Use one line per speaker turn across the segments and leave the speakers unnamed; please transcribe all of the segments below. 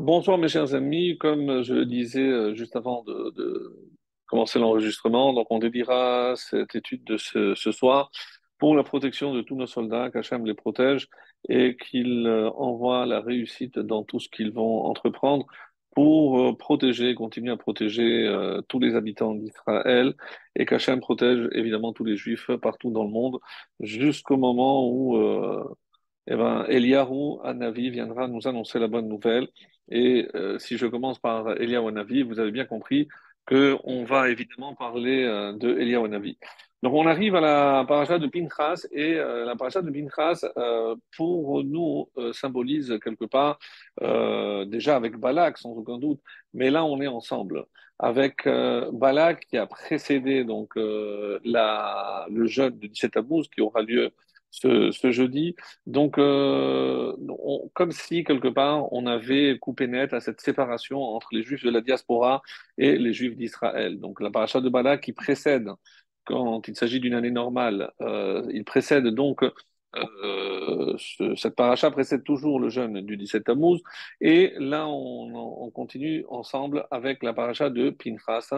Bonsoir mes chers amis, comme je le disais euh, juste avant de, de commencer l'enregistrement, donc on dédiera cette étude de ce, ce soir pour la protection de tous nos soldats, qu'Hachem les protège et qu'il euh, envoie la réussite dans tout ce qu'ils vont entreprendre pour euh, protéger, continuer à protéger euh, tous les habitants d'Israël. Et qu'Hachem protège évidemment tous les juifs partout dans le monde jusqu'au moment où euh, eh ben, Eliyahu Hanavi viendra nous annoncer la bonne nouvelle. Et euh, si je commence par Eliyahu Hanavi, vous avez bien compris qu'on va évidemment parler euh, de Eliyahu Hanavi. Donc on arrive à la paracha de Pinchas et euh, la paracha de Pinchas euh, pour nous euh, symbolise quelque part déjà avec Balak sans aucun doute, mais là on est ensemble avec Balak qui a précédé donc le jeûne de 17 Tammuz qui aura lieu ce, jeudi. Donc, euh, comme si, quelque part, on avait coupé net à cette séparation entre les Juifs de la diaspora et les Juifs d'Israël. Donc, la paracha de Balak qui précède, quand il s'agit d'une année normale, euh, il précède donc, euh, ce- cette paracha précède toujours le jeûne du 17 Tammuz. Et là, on, on continue ensemble avec la paracha de Pinchas.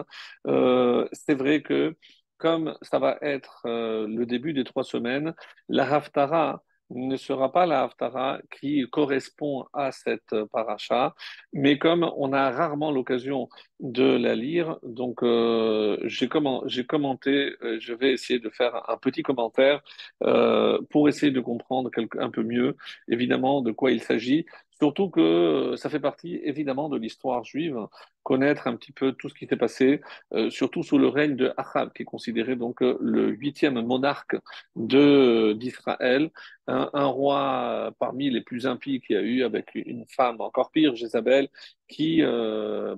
C'est vrai que comme ça va être euh, le début des trois semaines, la Haftara ne sera pas la Haftara qui correspond à cette paracha, mais comme on a rarement l'occasion de la lire, donc euh, j'ai comment, j'ai commenté, euh, je vais essayer de faire un petit commentaire euh, pour essayer de comprendre un peu mieux, évidemment, de quoi il s'agit. Surtout que euh, ça fait partie évidemment de l'histoire juive, connaître un petit peu tout ce qui s'est passé, euh, surtout sous le règne de Achab, qui est considéré donc euh, le huitième monarque d'Israël, un, roi parmi les plus impies qu'il y a eu, avec une femme encore pire, Jézabel, qui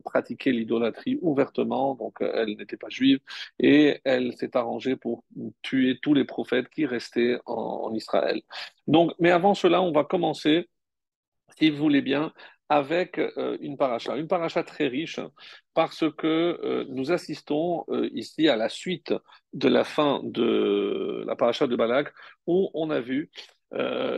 pratiquait l'idolâtrie ouvertement, donc elle n'était pas juive, et elle s'est arrangée pour tuer tous les prophètes qui restaient en, en Israël. Donc, mais avant cela, on va commencer si vous voulez bien, avec euh, une paracha. Une paracha très riche parce que euh, nous assistons euh, ici à la suite de la fin de la paracha de Balak où on a vu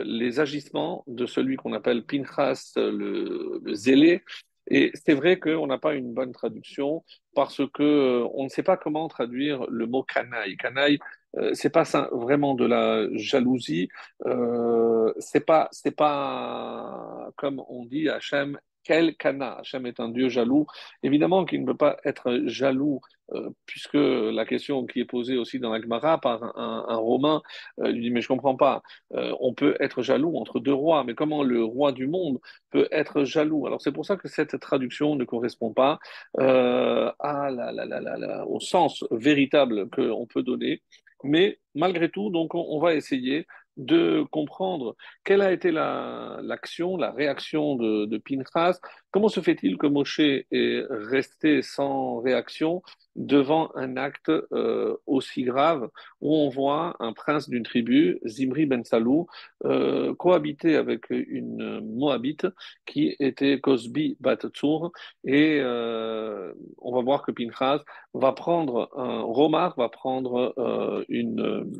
les agissements de celui qu'on appelle Pinchas le, zélé. Et c'est vrai qu'on n'a pas une bonne traduction parce que on ne sait pas comment traduire le mot canaille. Canaille, euh, c'est pas ça, vraiment de la jalousie, euh, c'est pas, c'est pas comme on dit Hachem, quel cana. Hachem est un Dieu jaloux. Évidemment qu'il ne peut pas être jaloux, euh, puisque la question qui est posée aussi dans la Gemara par un, Romain euh, lui dit Mais je comprends pas, on peut être jaloux entre deux rois, mais comment le roi du monde peut être jaloux? Alors c'est pour ça que cette traduction ne correspond pas à la, au sens véritable qu'on peut donner. Mais malgré tout, donc, on, va essayer de comprendre quelle a été la, l'action, la réaction de, de Pinchas. Comment se fait-il que Moshe est resté sans réaction devant un acte euh, aussi grave où on voit un prince d'une tribu, Zimri Ben Salou, euh, cohabiter avec une Moabite qui était Cosbi Bat Tzur et euh, on va voir que Pinchas va prendre un romar, va prendre euh, une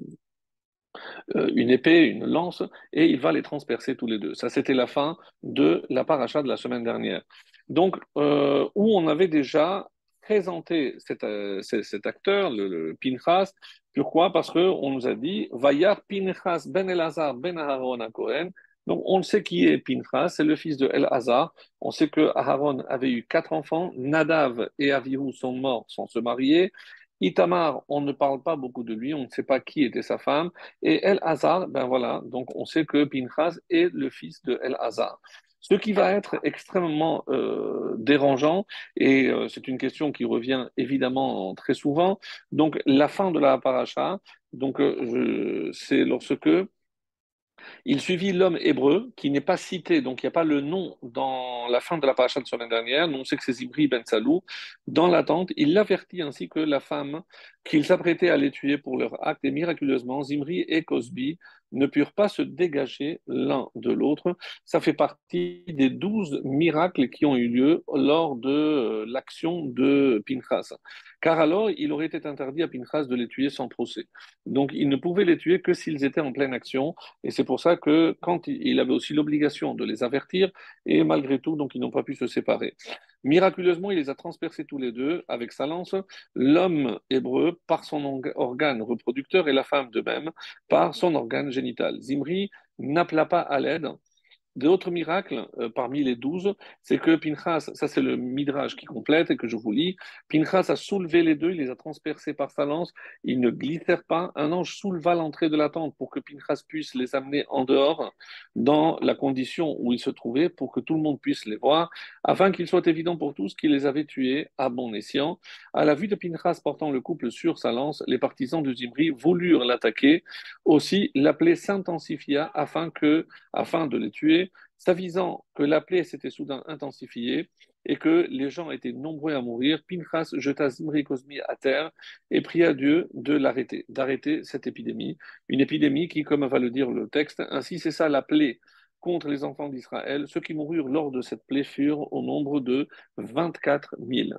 une épée, une lance, et il va les transpercer tous les deux. Ça, c'était la fin de la paracha de la semaine dernière. Donc, euh, où on avait déjà présenté cet, euh, acteur, le, Pinchas. Pourquoi? Parce qu'on nous a dit Vayar Pinchas ben Elazar ben Aharon à Cohen. Donc, on sait qui est Pinchas, c'est le fils de El-Hazar. On sait que Aharon avait eu quatre enfants. Nadav et Avihu sont morts sans se marier. Itamar, on ne parle pas beaucoup de lui, on ne sait pas qui était sa femme. Et El-Hazar, ben voilà, donc on sait que Pinchas est le fils de El-Hazar. Ce qui va être extrêmement euh, dérangeant, et euh, c'est une question qui revient évidemment très souvent, donc la fin de la paracha, donc euh, c'est lorsque il suivit l'homme hébreu qui n'est pas cité, donc il n'y a pas le nom dans la fin de la paracha de semaine dernière. Nous, on sait que c'est Zibri ben Salou. Dans l'attente, il l'avertit ainsi que la femme qu'il s'apprêtait à les tuer pour leur acte, et miraculeusement, Zimri et Cosby ne purent pas se dégager l'un de l'autre. Ça fait partie des douze miracles qui ont eu lieu lors de euh, l'action de Pinchas. Car alors, il aurait été interdit à Pinchas de les tuer sans procès. Donc, il ne pouvait les tuer que s'ils étaient en pleine action. Et c'est pour ça que quand il avait aussi l'obligation de les avertir, et malgré tout, donc, ils n'ont pas pu se séparer. Miraculeusement, il les a transpercés tous les deux avec sa lance, l'homme hébreu par son organe reproducteur et la femme de même par son organe génital. Zimri n'appela pas à l'aide D'autres miracles, euh, parmi les douze, c'est que Pinchas, ça c'est le midrash qui complète et que je vous lis, Pinchas a soulevé les deux, il les a transpercés par sa lance, ils ne glissèrent pas, un ange souleva l'entrée de la tente pour que Pinchas puisse les amener en dehors dans la condition où ils se trouvaient, pour que tout le monde puisse les voir, afin qu'il soit évident pour tous qu'il les avait tués à bon escient. À la vue de Pinchas portant le couple sur sa lance, les partisans de Zimri voulurent l'attaquer, aussi la plaie s'intensifia afin, afin de les tuer, S'avisant que la plaie s'était soudain intensifiée et que les gens étaient nombreux à mourir, Pinchas jeta Zimri Cosmi à terre et pria Dieu de l'arrêter, d'arrêter cette épidémie. Une épidémie qui, comme va le dire le texte, ainsi c'est ça la plaie contre les enfants d'Israël. Ceux qui moururent lors de cette plaie furent au nombre de 24 000.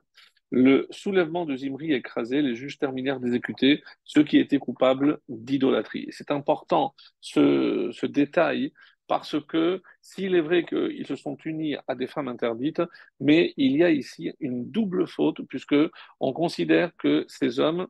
Le soulèvement de Zimri écrasé, les juges terminèrent d'exécuter ceux qui étaient coupables d'idolâtrie. C'est important ce, ce détail parce que s'il est vrai qu'ils se sont unis à des femmes interdites, mais il y a ici une double faute, puisque on considère que ces hommes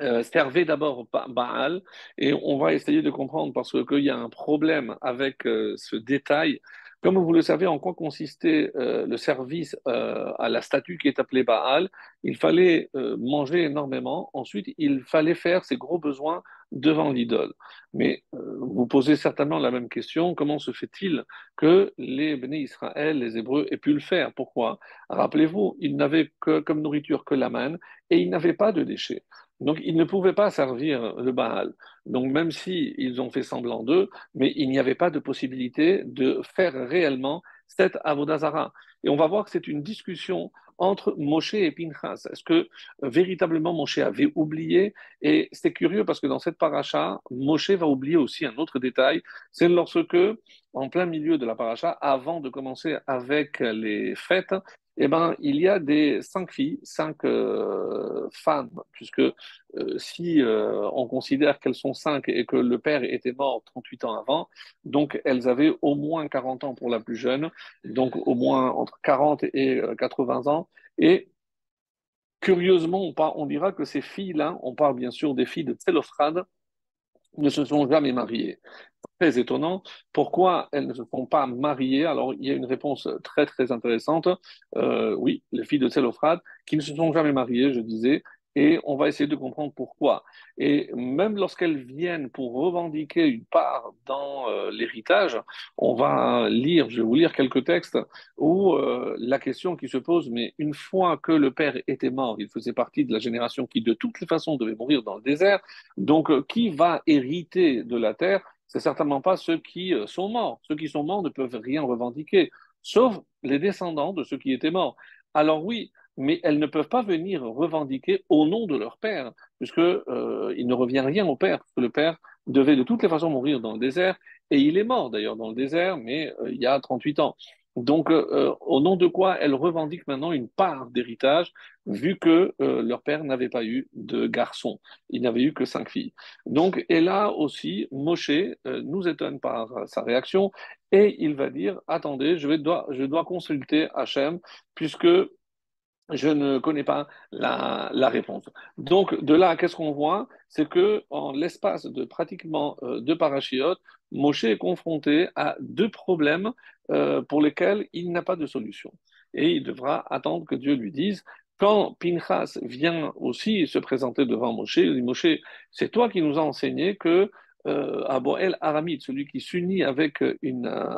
euh, servaient d'abord Baal, et on va essayer de comprendre parce qu'il y a un problème avec euh, ce détail comme vous le savez, en quoi consistait euh, le service euh, à la statue qui est appelée Baal? Il fallait euh, manger énormément. Ensuite, il fallait faire ses gros besoins devant l'idole. Mais vous posez certainement la même question comment se fait-il que les bénis Israël, les Hébreux, aient pu le faire? Pourquoi? Rappelez-vous, ils n'avaient que, comme nourriture que la manne et ils n'avaient pas de déchets. Donc, ils ne pouvaient pas servir le Baal. Donc, même s'ils ils ont fait semblant d'eux, mais il n'y avait pas de possibilité de faire réellement cette Avodazara. Et on va voir que c'est une discussion entre Moshe et Pinchas. Est-ce que véritablement Moshe avait oublié? Et c'est curieux parce que dans cette paracha, Moshe va oublier aussi un autre détail. C'est lorsque, en plein milieu de la paracha, avant de commencer avec les fêtes, eh ben, il y a des cinq filles, cinq euh, femmes, puisque euh, si euh, on considère qu'elles sont cinq et que le père était mort 38 ans avant, donc elles avaient au moins 40 ans pour la plus jeune, donc au moins entre 40 et 80 ans. Et curieusement, on, dira que ces filles-là, on parle bien sûr des filles de Télophrade, ne se sont jamais mariées très étonnant. Pourquoi elles ne se sont pas mariées? Alors, il y a une réponse très, très intéressante. Euh, oui, les filles de Célophrate, qui ne se sont jamais mariées, je disais, et on va essayer de comprendre pourquoi. Et même lorsqu'elles viennent pour revendiquer une part dans euh, l'héritage, on va lire, je vais vous lire quelques textes où euh, la question qui se pose, mais une fois que le père était mort, il faisait partie de la génération qui de toutes les façons devait mourir dans le désert, donc qui va hériter de la terre? C'est certainement pas ceux qui euh, sont morts. Ceux qui sont morts ne peuvent rien revendiquer, sauf les descendants de ceux qui étaient morts. Alors oui, mais elles ne peuvent pas venir revendiquer au nom de leur père, puisque euh, il ne revient rien au père, parce que le père devait de toutes les façons mourir dans le désert, et il est mort d'ailleurs dans le désert, mais euh, il y a 38 ans. Donc, euh, au nom de quoi elles revendiquent maintenant une part d'héritage, vu que euh, leur père n'avait pas eu de garçon, il n'avait eu que cinq filles. Donc, et là aussi, Moshe euh, nous étonne par sa réaction, et il va dire, attendez, je, vais, dois, je dois consulter Hachem, puisque je ne connais pas la, réponse. Donc, de là, qu'est-ce qu'on voit? C'est que en l'espace de pratiquement deux parachiotes, Moshe est confronté à deux problèmes euh, pour lesquels il n'a pas de solution. Et il devra attendre que Dieu lui dise. Quand Pinchas vient aussi se présenter devant Moshe, il dit Moshe, c'est toi qui nous as enseigné que euh, Abu El Aramid, celui qui s'unit avec une, euh,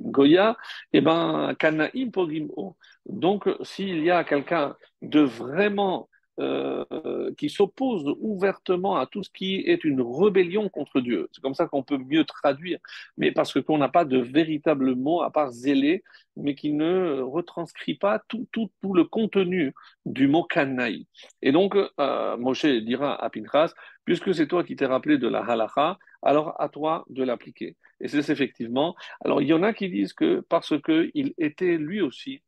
Goya, eh ben, Kanaim Pogimo. Donc, s'il y a quelqu'un de vraiment euh, qui s'oppose ouvertement à tout ce qui est une rébellion contre Dieu. C'est comme ça qu'on peut mieux traduire, mais parce que qu'on n'a pas de véritable mot à part zélé, mais qui ne retranscrit pas tout, tout, tout le contenu du mot kanaï. Et donc, euh, Moshe dira à Pinchas, puisque c'est toi qui t'es rappelé de la halacha, alors à toi de l'appliquer. Et c'est effectivement. Alors, il y en a qui disent que parce qu'il était lui aussi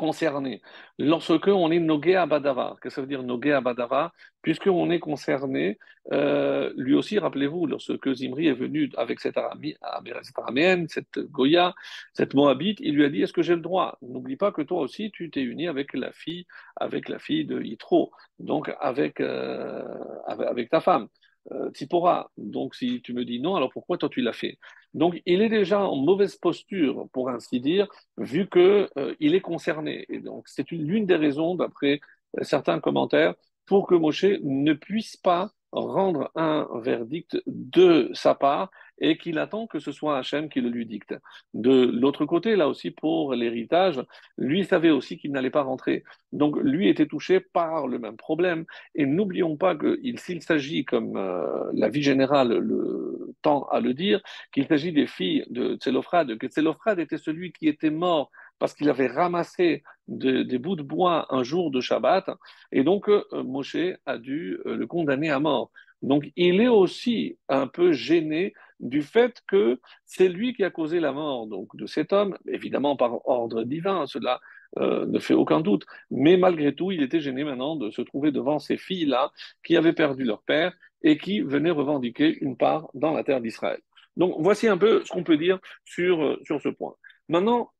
concerné. Lorsque on est nogué à Badava, qu'est-ce que ça veut dire nogué à Puisqu'on est concerné, euh, lui aussi, rappelez-vous, lorsque Zimri est venu avec cette, araméenne, cette Goya, cette Moabite, il lui a dit Est-ce que j'ai le droit? N'oublie pas que toi aussi, tu t'es uni avec la fille, avec la fille de Yitro, donc avec, euh, avec ta femme. Euh, Tipora. Donc, si tu me dis non, alors pourquoi toi tu l'as fait? Donc, il est déjà en mauvaise posture, pour ainsi dire, vu qu'il euh, est concerné. Et donc, c'est l'une des raisons, d'après euh, certains commentaires, pour que Moshe ne puisse pas rendre un verdict de sa part et qu'il attend que ce soit Hachem qui le lui dicte. De l'autre côté, là aussi, pour l'héritage, lui savait aussi qu'il n'allait pas rentrer. Donc, lui était touché par le même problème. Et n'oublions pas que s'il s'agit, comme euh, la vie générale le tend à le dire, qu'il s'agit des filles de Tselophrad, que Tselophrad était celui qui était mort parce qu'il avait ramassé des bouts de bois un jour de Shabbat, et donc euh, Moshe a dû euh, le condamner à mort. Donc il est aussi un peu gêné du fait que c'est lui qui a causé la mort donc, de cet homme, évidemment par ordre divin, cela euh, ne fait aucun doute, mais malgré tout, il était gêné maintenant de se trouver devant ces filles-là qui avaient perdu leur père et qui venaient revendiquer une part dans la terre d'Israël. Donc voici un peu ce qu'on peut dire sur, sur ce point. Maintenant,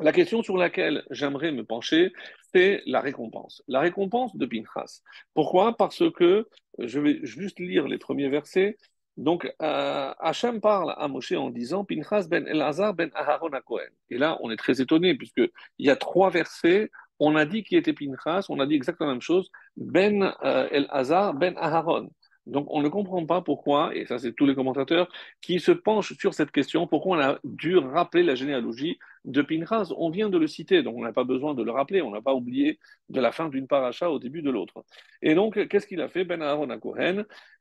la question sur laquelle j'aimerais me pencher, c'est la récompense. La récompense de Pinchas. Pourquoi? Parce que, je vais juste lire les premiers versets. Donc, euh, parle à Moshe en disant Pinchas ben Elazar ben Aharon à Cohen. Et là, on est très étonné, puisqu'il y a trois versets. On a dit qui était Pinchas, on a dit exactement la même chose Ben euh, Elazar ben Aharon. Donc on ne comprend pas pourquoi, et ça c'est tous les commentateurs qui se penchent sur cette question, pourquoi on a dû rappeler la généalogie de Pinchas. On vient de le citer, donc on n'a pas besoin de le rappeler, on n'a pas oublié de la fin d'une paracha au début de l'autre. Et donc qu'est-ce qu'il a fait Ben Aaron à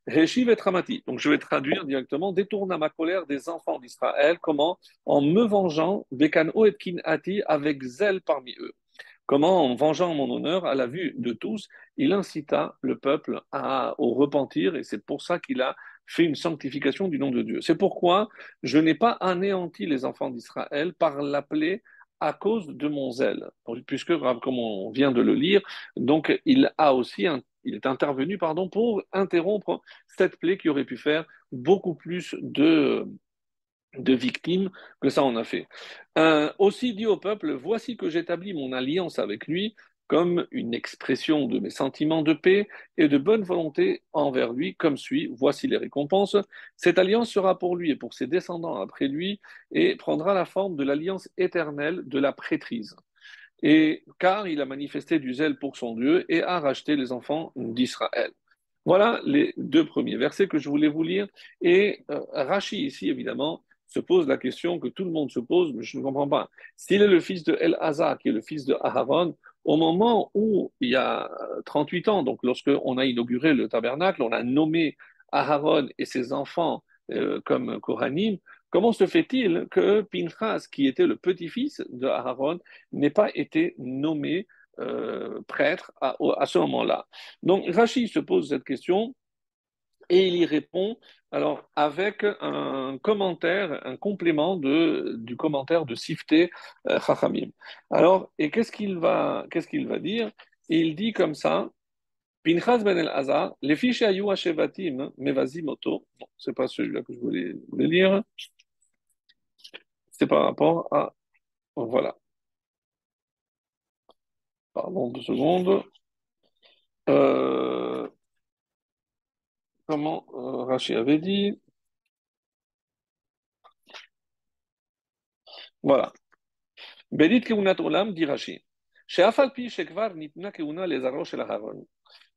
Heshiv et Ramati. Donc je vais traduire directement, détourne à ma colère des enfants d'Israël, comment? En me vengeant, Bekano et Kinati, avec zèle parmi eux. Comment, en vengeant mon honneur à la vue de tous, il incita le peuple à, au repentir, et c'est pour ça qu'il a fait une sanctification du nom de Dieu. C'est pourquoi je n'ai pas anéanti les enfants d'Israël par l'appeler à cause de mon zèle, puisque, comme on vient de le lire, donc il a aussi il est intervenu pardon, pour interrompre cette plaie qui aurait pu faire beaucoup plus de, de victimes que ça en a fait. Euh, aussi dit au peuple, voici que j'établis mon alliance avec lui comme une expression de mes sentiments de paix et de bonne volonté envers lui, comme suit, voici les récompenses. Cette alliance sera pour lui et pour ses descendants après lui, et prendra la forme de l'alliance éternelle de la prêtrise. Et car il a manifesté du zèle pour son Dieu et a racheté les enfants d'Israël. Voilà les deux premiers versets que je voulais vous lire. Et euh, Rachi ici, évidemment, se pose la question que tout le monde se pose, mais je ne comprends pas. S'il est le fils de El Hazar, qui est le fils de Aharon, au moment où il y a 38 ans, donc lorsqu'on a inauguré le tabernacle, on a nommé Aharon et ses enfants euh, comme Kohanim, comment se fait-il que Pinchas, qui était le petit-fils de Aharon, n'ait pas été nommé euh, prêtre à, à ce moment-là? Donc Rachid se pose cette question et il y répond alors avec un commentaire, un complément du commentaire de Sifté euh, Chachamim. Alors, et qu'est-ce qu'il va, qu'est-ce va dire? Il dit comme ça, Pinchas ben el les fiches ayou shevatim mevazim oto. Bon, c'est pas celui-là que je voulais, voulais lire. C'est par rapport à, voilà. Pardon deux secondes. Euh, comment euh, avait dit. Voilà. Bédit keunat olam, dit Rachid.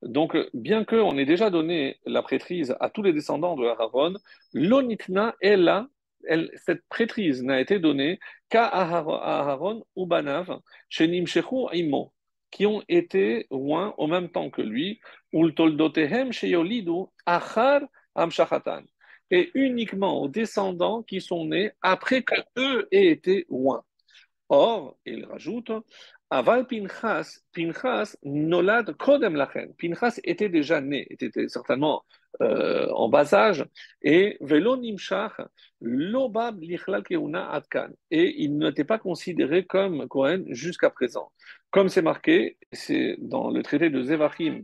Donc, bien qu'on ait déjà donné la prêtrise à tous les descendants de Aaron, l'onitna est là, cette prêtrise n'a été donnée qu'à Aaron ou Banav, chez Nimshechu Imo, qui ont été loin au même temps que lui, et uniquement aux descendants qui sont nés après que eux aient été loin. Or, il rajoute, Aval Pinchas, Pinchas nolad kodem lachen. Pinchas était déjà né, était certainement euh, en bas âge, et velo lobab lichlal keuna adkan. Et il n'était pas considéré comme Cohen jusqu'à présent. Comme c'est marqué, c'est dans le traité de Zevachim,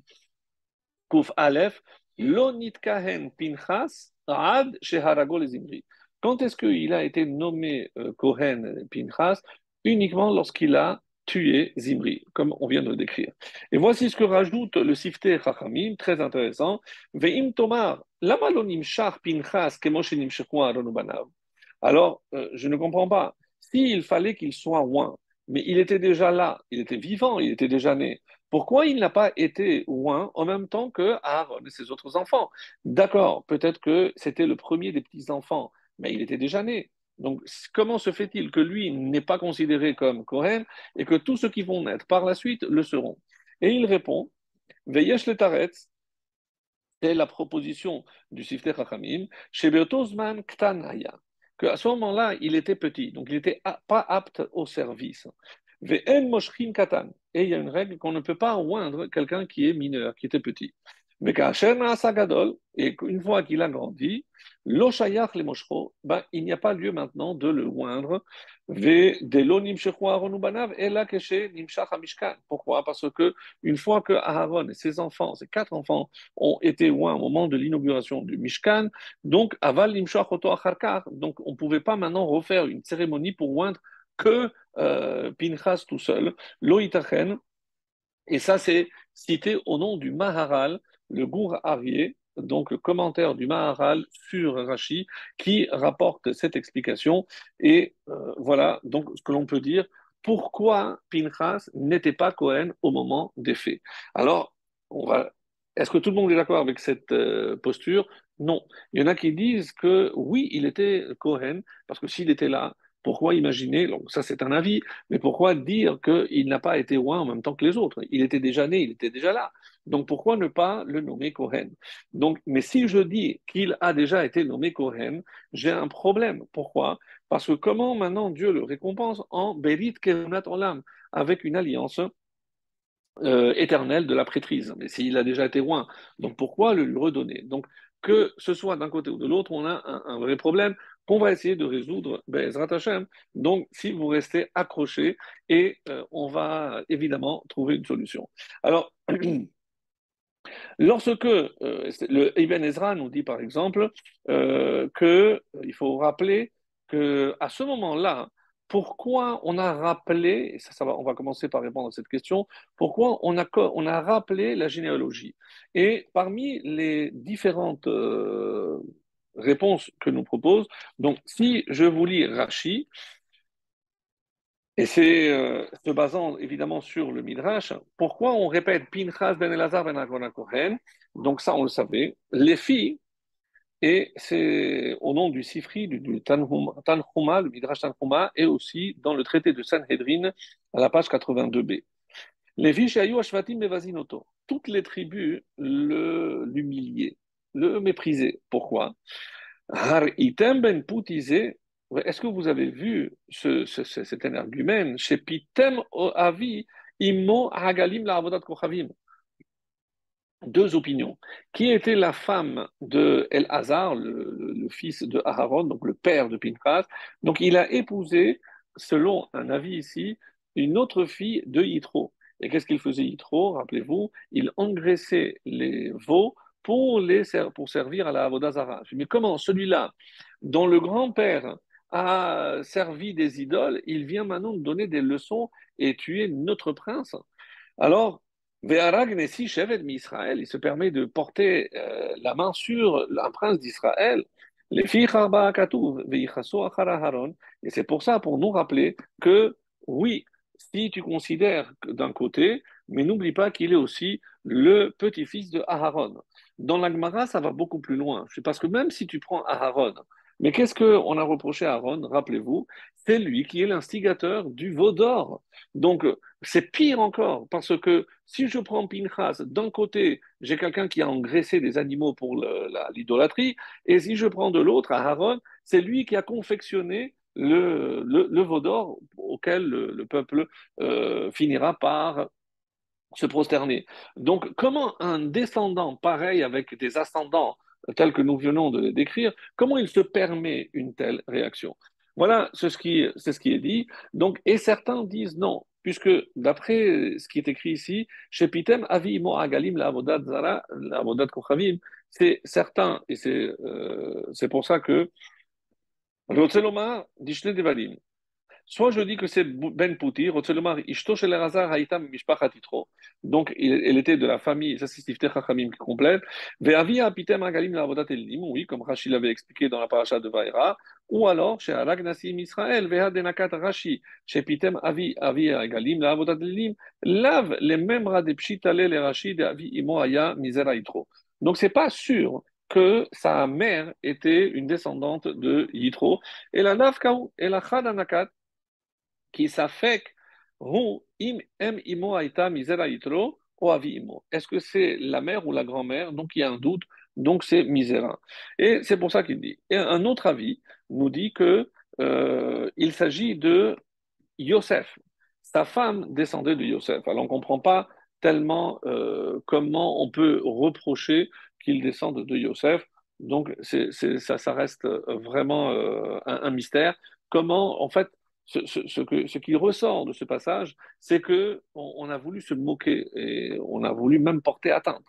Kuf Aleph, lo nitkahen Pinchas ad sheharago les imri. Quand est-ce qu'il a été nommé euh, Cohen Pinchas? Uniquement lorsqu'il a tuer Zimri, comme on vient de le décrire. Et voici ce que rajoute le Sifte Chachamim, très intéressant. Ve'im tomar, Alors, euh, je ne comprends pas. S'il fallait qu'il soit loin, mais il était déjà là, il était vivant, il était déjà né. Pourquoi il n'a pas été loin en même temps que Aaron et ses autres enfants? D'accord, peut-être que c'était le premier des petits-enfants, mais il était déjà né. Donc, comment se fait-il que lui n'est pas considéré comme Kohen et que tous ceux qui vont naître par la suite le seront? Et il répond Veyesh le taretz, c'est la proposition du Sifter Chachamim, Shebetozman Ktanaya, qu'à ce moment-là, il était petit, donc il n'était pas apte au service. Ve'en moshrin katan, et il y a une règle qu'on ne peut pas oindre quelqu'un qui est mineur, qui était petit. Mais Gadol, et une fois qu'il a grandi, l'oshayach le moshro, ben, il n'y a pas lieu maintenant de le oindre. Pourquoi? Parce que une fois que Aaron et ses enfants, ses quatre enfants, ont été oints au moment de l'inauguration du Mishkan, donc aval donc on ne pouvait pas maintenant refaire une cérémonie pour oindre que euh, Pinchas tout seul, loïtachen, et ça c'est cité au nom du Maharal, le Gour Arié, donc le commentaire du Maharal sur Rashi, qui rapporte cette explication. Et euh, voilà donc ce que l'on peut dire. Pourquoi Pinchas n'était pas Cohen au moment des faits? Alors. Est-ce que tout le monde est d'accord avec cette euh, posture? Non. Il y en a qui disent que oui, il était Cohen, parce que s'il était là, pourquoi imaginer, ça c'est un avis, mais pourquoi dire qu'il n'a pas été roi en même temps que les autres? Il était déjà né, il était déjà là. Donc pourquoi ne pas le nommer Kohen Donc, Mais si je dis qu'il a déjà été nommé Kohen, j'ai un problème. Pourquoi? Parce que comment maintenant Dieu le récompense en Berit Kerunat Olam, avec une alliance euh, éternelle de la prêtrise. Mais s'il a déjà été roi, donc pourquoi le redonner? Donc que ce soit d'un côté ou de l'autre, on a un, vrai problème qu'on va essayer de résoudre, Bezrat Hashem. Donc, si vous restez accrochés, et euh, on va évidemment trouver une solution. Alors, lorsque euh, le Ibn Ezra nous dit par exemple euh, qu'il faut rappeler qu'à ce moment-là, pourquoi on a rappelé, ça, va, on va commencer par répondre à cette question, pourquoi on a, on a rappelé la généalogie? Et parmi les différentes euh, réponses que nous propose, donc si je vous lis Rashi, et c'est euh, se basant évidemment sur le Midrash, pourquoi on répète Pinchas ben Elazar ben Aaron Kohen Donc ça, on le savait. Les filles et c'est au nom du Sifri, du, Tanhuma, le Midrash Tanhuma, et aussi dans le traité de Sanhedrin, à la page 82b. Les Bevazinoto. Toutes les tribus l'humiliaient, le, méprisaient. Pourquoi? Har item ben Est-ce que vous avez vu ce, ce, cet argument chez avi hagalim la avodat deux opinions. Qui était la femme de El Hazar, le, fils de Aaron, donc le père de Pinchas? Donc il a épousé, selon un avis ici, une autre fille de Yitro. Et qu'est-ce qu'il faisait Yitro? Rappelez-vous, il engraissait les veaux pour, les, pour servir à la Avodazara. Mais comment celui-là, dont le grand-père a servi des idoles, il vient maintenant donner des leçons et tuer notre prince? Alors, il se permet de porter euh, la main sur un prince d'Israël. Et c'est pour ça, pour nous rappeler que oui, si tu considères d'un côté, mais n'oublie pas qu'il est aussi le petit-fils de Aharon. Dans la Gemara, ça va beaucoup plus loin. Parce que même si tu prends Aharon, Mais qu'est-ce qu'on a reproché à Aaron Rappelez-vous, c'est lui qui est l'instigateur du veau d'or. Donc, c'est pire encore, parce que si je prends Pinchas, d'un côté, j'ai quelqu'un qui a engraissé des animaux pour l'idolâtrie, et si je prends de l'autre, Aaron, c'est lui qui a confectionné le, le, veau d'or auquel le, peuple euh, finira par se prosterner. Donc, comment un descendant pareil avec des ascendants tels que nous venons de décrire, comment il se permet une telle réaction? Voilà, c'est ce, qui, ce qui est dit. Donc, et certains disent non, puisque d'après ce qui est écrit ici, c'est certain, et c'est euh, pour ça que Soit je dis que c'est Ben Pouti, donc elle était de la famille, ça c'est Sifte Chachamim qui complète, oui, comme Rachid l'avait expliqué dans la paracha de Vaïra, ou alors chez Arag Nassim Israël, Vehadenakat Rashi, chez Pitem Avi, Avi Agalim, la Avodat Elim, lave les mêmes de Pshitale, les Rashi, de Avi Imo Aya, Misera Itro. Donc c'est pas sûr que sa mère était une descendante de Yitro, et la Nafkaou, et la Chadanakat, qui s'affecte. Est-ce que c'est la mère ou la grand-mère? Donc il y a un doute, donc c'est misera. Et c'est pour ça qu'il dit. Et un autre avis nous dit que euh, il s'agit de Yosef. Sa femme descendait de Yosef. Alors on ne comprend pas tellement euh, comment on peut reprocher qu'il descende de Yosef. Donc c'est, ça, reste vraiment euh, un, un, mystère. Comment, en fait, ce, qui ressort de ce passage, c'est que on, a voulu se moquer et on a voulu même porter atteinte.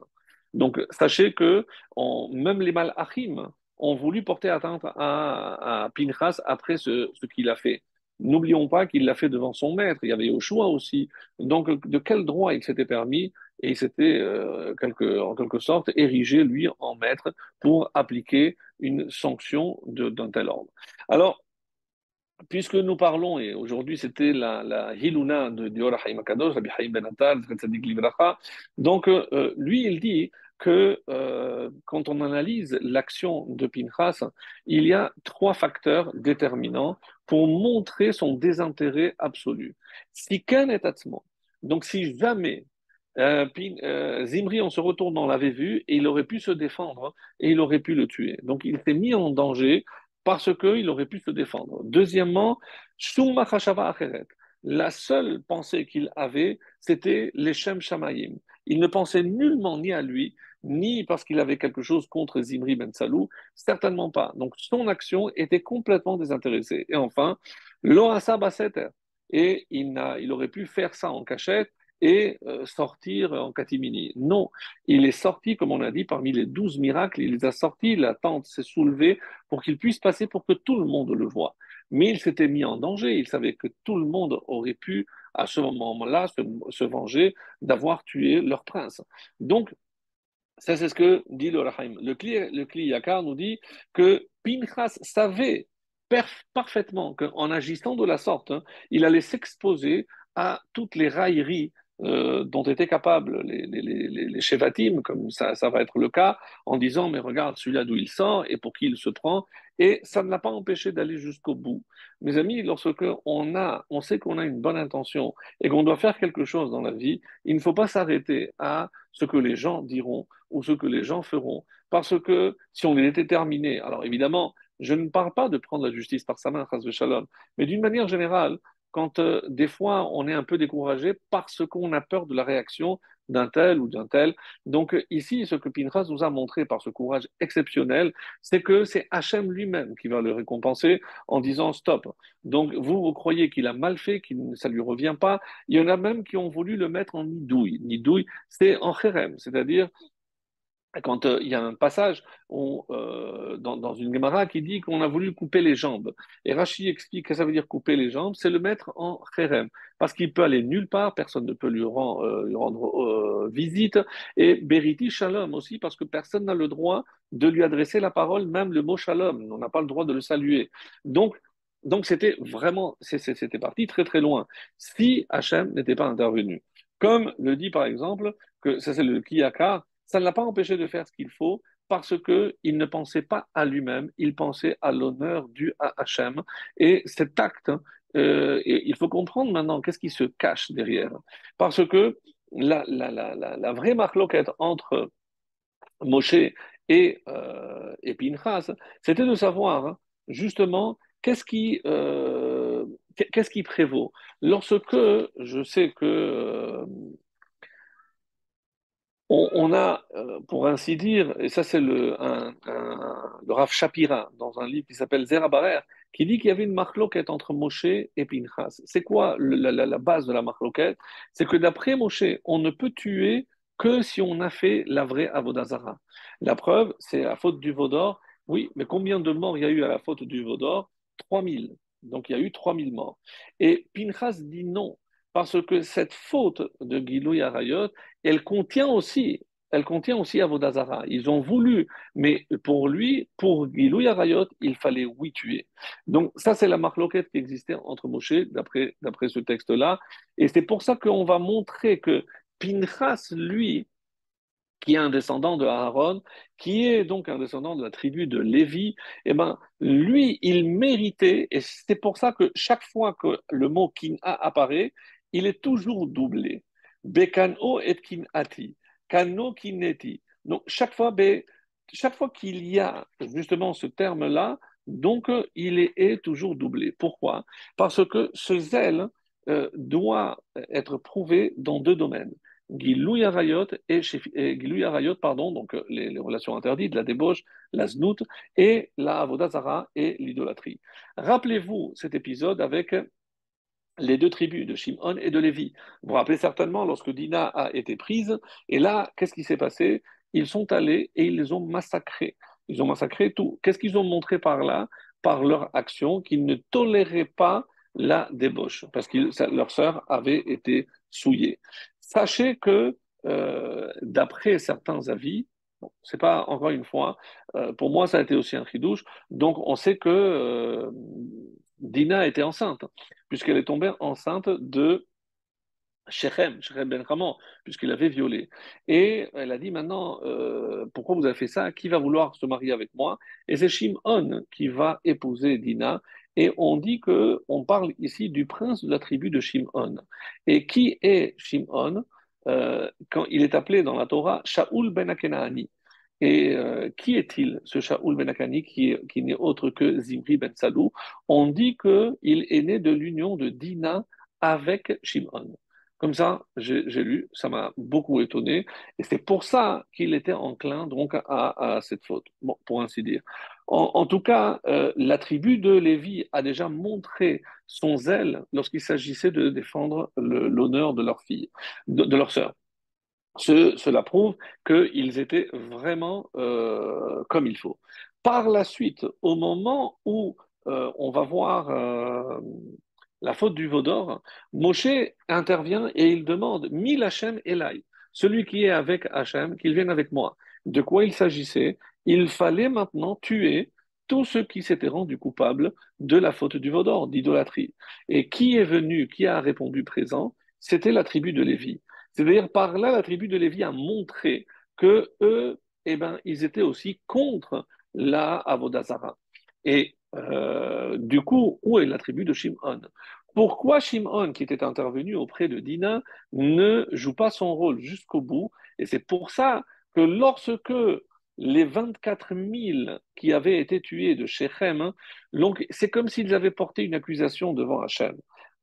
Donc, sachez que même les malachim ont voulu porter atteinte à, Pinchas après ce, qu'il a fait. N'oublions pas qu'il l'a fait devant son maître. Il y avait choix aussi. Donc, de quel droit il s'était permis et il s'était euh, en quelque sorte érigé lui en maître pour appliquer une sanction d'un tel ordre. Alors, puisque nous parlons, et aujourd'hui c'était la, la Hiluna de Dior Haïm Akadosh, Rabbi Haïm Ben donc euh, lui il dit que euh, quand on analyse l'action de Pinchas, il y a trois facteurs déterminants pour montrer son désintérêt absolu. Si est donc si jamais euh, euh, Zimri, on se retourne, on l'avait vu, il aurait pu se défendre, et il aurait pu le tuer. Donc il s'est mis en danger parce qu'il aurait pu se défendre. Deuxièmement, la seule pensée qu'il avait, c'était les Shem Shamayim. Il ne pensait nullement ni à lui, ni parce qu'il avait quelque chose contre Zimri Ben Salou, certainement pas. Donc son action était complètement désintéressée. Et enfin, l'Oasa Baseter. Et il, il aurait pu faire ça en cachette, et euh, sortir en catimini. Non, il est sorti, comme on a dit, parmi les douze miracles, il les a sortis, la tente s'est soulevée pour qu'il puisse passer pour que tout le monde le voit. Mais il s'était mis en danger, il savait que tout le monde aurait pu, à ce moment-là, se, venger d'avoir tué leur prince. Donc, ça, c'est ce que dit le Rahim. Le Kli, Yakar nous dit que Pinchas savait parfaitement qu'en agissant de la sorte, hein, il allait s'exposer à toutes les railleries euh, dont étaient capables les, les, comme ça, va être le cas, en disant Mais regarde celui-là d'où il sort et pour qui il se prend. Et ça ne l'a pas empêché d'aller jusqu'au bout. Mes amis, lorsque on, a, on sait qu'on a une bonne intention et qu'on doit faire quelque chose dans la vie, il ne faut pas s'arrêter à ce que les gens diront ou ce que les gens feront. Parce que si on est déterminé, alors évidemment, je ne parle pas de prendre la justice par sa main, mais d'une manière générale, quand euh, des fois on est un peu découragé parce qu'on a peur de la réaction d'un tel ou d'un tel. Donc ici, ce que Pinchas nous a montré par ce courage exceptionnel, c'est que c'est Hachem lui-même qui va le récompenser en disant stop. Donc vous, vous croyez qu'il a mal fait, que ça ne lui revient pas. Il y en a même qui ont voulu le mettre en nidouille. Nidouille, c'est en chérem, c'est-à-dire quand euh, il y a un passage euh, dans, une Gemara qui dit qu'on a voulu couper les jambes. Et Rashi explique que ça veut dire couper les jambes, c'est le mettre en chérem, parce qu'il peut aller nulle part, personne ne peut lui, rendre, euh, rendre visite, et Beriti Shalom aussi, parce que personne n'a le droit de lui adresser la parole, même le mot Shalom, on n'a pas le droit de le saluer. Donc, donc c'était vraiment, c'était parti très très loin, si Hachem n'était pas intervenu. Comme le dit par exemple, que ça c'est le Kiyakar, ça ne l'a pas empêché de faire ce qu'il faut parce qu'il ne pensait pas à lui-même, il pensait à l'honneur dû à Hachem. Et cet acte, euh, il faut comprendre maintenant qu'est-ce qui se cache derrière. Parce que la, la, la, la vraie marloquette entre Moshe et, euh, Pinchas, c'était de savoir hein, justement qu'est-ce qui, euh, qu'est-ce qui prévaut. Lorsque je sais que on, a, euh, pour ainsi dire, et ça c'est le, un, le Rav Shapira dans un livre qui s'appelle Zerabarer, qui dit qu'il y avait une marloquette entre Moshe et Pinchas. C'est quoi la, la, base de la marloquette? C'est que d'après Moshe, on ne peut tuer que si on a fait la vraie Avodazara. La preuve, c'est la faute du Vaudor. Oui, mais combien de morts il y a eu à la faute du Vaudor 3000. Donc il y a eu 3000 morts. Et Pinchas dit non, parce que cette faute de Gilou Yarayot, elle contient aussi, elle contient aussi Avodazara. Ils ont voulu, mais pour lui, pour Gilou Yarayot, il fallait oui tuer. Donc ça, c'est la marloquette qui existait entre Moshe, d'après, d'après ce texte-là. Et c'est pour ça qu'on va montrer que Pinchas, lui, qui est un descendant de Aaron, qui est donc un descendant de la tribu de Lévi, eh ben, lui, il méritait, et c'est pour ça que chaque fois que le mot kin'a apparaît, il est toujours doublé. Bekano et kinati, kano kineti. Donc, chaque fois, chaque fois qu'il y a justement ce terme-là, donc il est, toujours doublé. Pourquoi? Parce que ce zèle euh, doit être prouvé dans deux domaines. Gilou Arayot et, et pardon, donc euh, les, relations interdites, la débauche, la znout et la avodazara et l'idolâtrie. Rappelez-vous cet épisode avec les deux tribus de Shimon et de Lévi. Vous vous rappelez certainement lorsque Dina a été prise, et là, qu'est-ce qui s'est passé? Ils sont allés et ils les ont massacrés. Ils ont massacré tout. Qu'est-ce qu'ils ont montré par là? Par leur action, qu'ils ne toléraient pas la débauche, parce que leur sœur avait été souillée. Sachez que, euh, d'après certains avis, bon, c'est pas encore une fois, euh, pour moi ça a été aussi un chidouche, donc on sait que euh, Dina était enceinte, puisqu'elle est tombée enceinte de Shechem, Shechem Ben Haman, puisqu'il avait violé. Et elle a dit maintenant, pourquoi vous avez fait ça? Qui va vouloir se marier avec moi? Et c'est Shimon qui va épouser Dina. Et on dit que on parle ici du prince de la tribu de Shimon. Et qui est Shimon euh, quand il est appelé dans la Torah Shaul ben Akenaani. Et euh, qui est-il, ce Shaul ben Akenaani, qui, n'est autre que Zimri ben Salou? On dit qu'il est né de l'union de Dina avec Shimon. Comme ça, j'ai lu, ça m'a beaucoup étonné, et c'est pour ça qu'il était enclin donc à, cette faute, pour ainsi dire. En, tout cas, euh, la tribu de Lévi a déjà montré son zèle lorsqu'il s'agissait de défendre l'honneur de leur fille, de, leur sœur. Cela prouve qu'ils étaient vraiment euh, comme il faut. Par la suite, au moment où euh, on va voir la faute du Vaudor, Moshe intervient et il demande Mil Hachem Elai, celui qui est avec Hachem, qu'il vienne avec moi. De quoi il s'agissait? Il fallait maintenant tuer tous ceux qui s'étaient rendus coupables de la faute du Vaudor, d'idolâtrie. Et qui est venu, qui a répondu présent? C'était la tribu de Lévi. C'est-à-dire par là, la tribu de Lévi a montré que eux, eh ben, ils étaient aussi contre la Avodazara. Et euh, du coup, où est la tribu de Shimon? Pourquoi Shimon, qui était intervenu auprès de Dina, ne joue pas son rôle jusqu'au bout? Et c'est pour ça que lorsque les 24 000 qui avaient été tués de Shechem, hein, c'est comme s'ils avaient porté une accusation devant Hachem.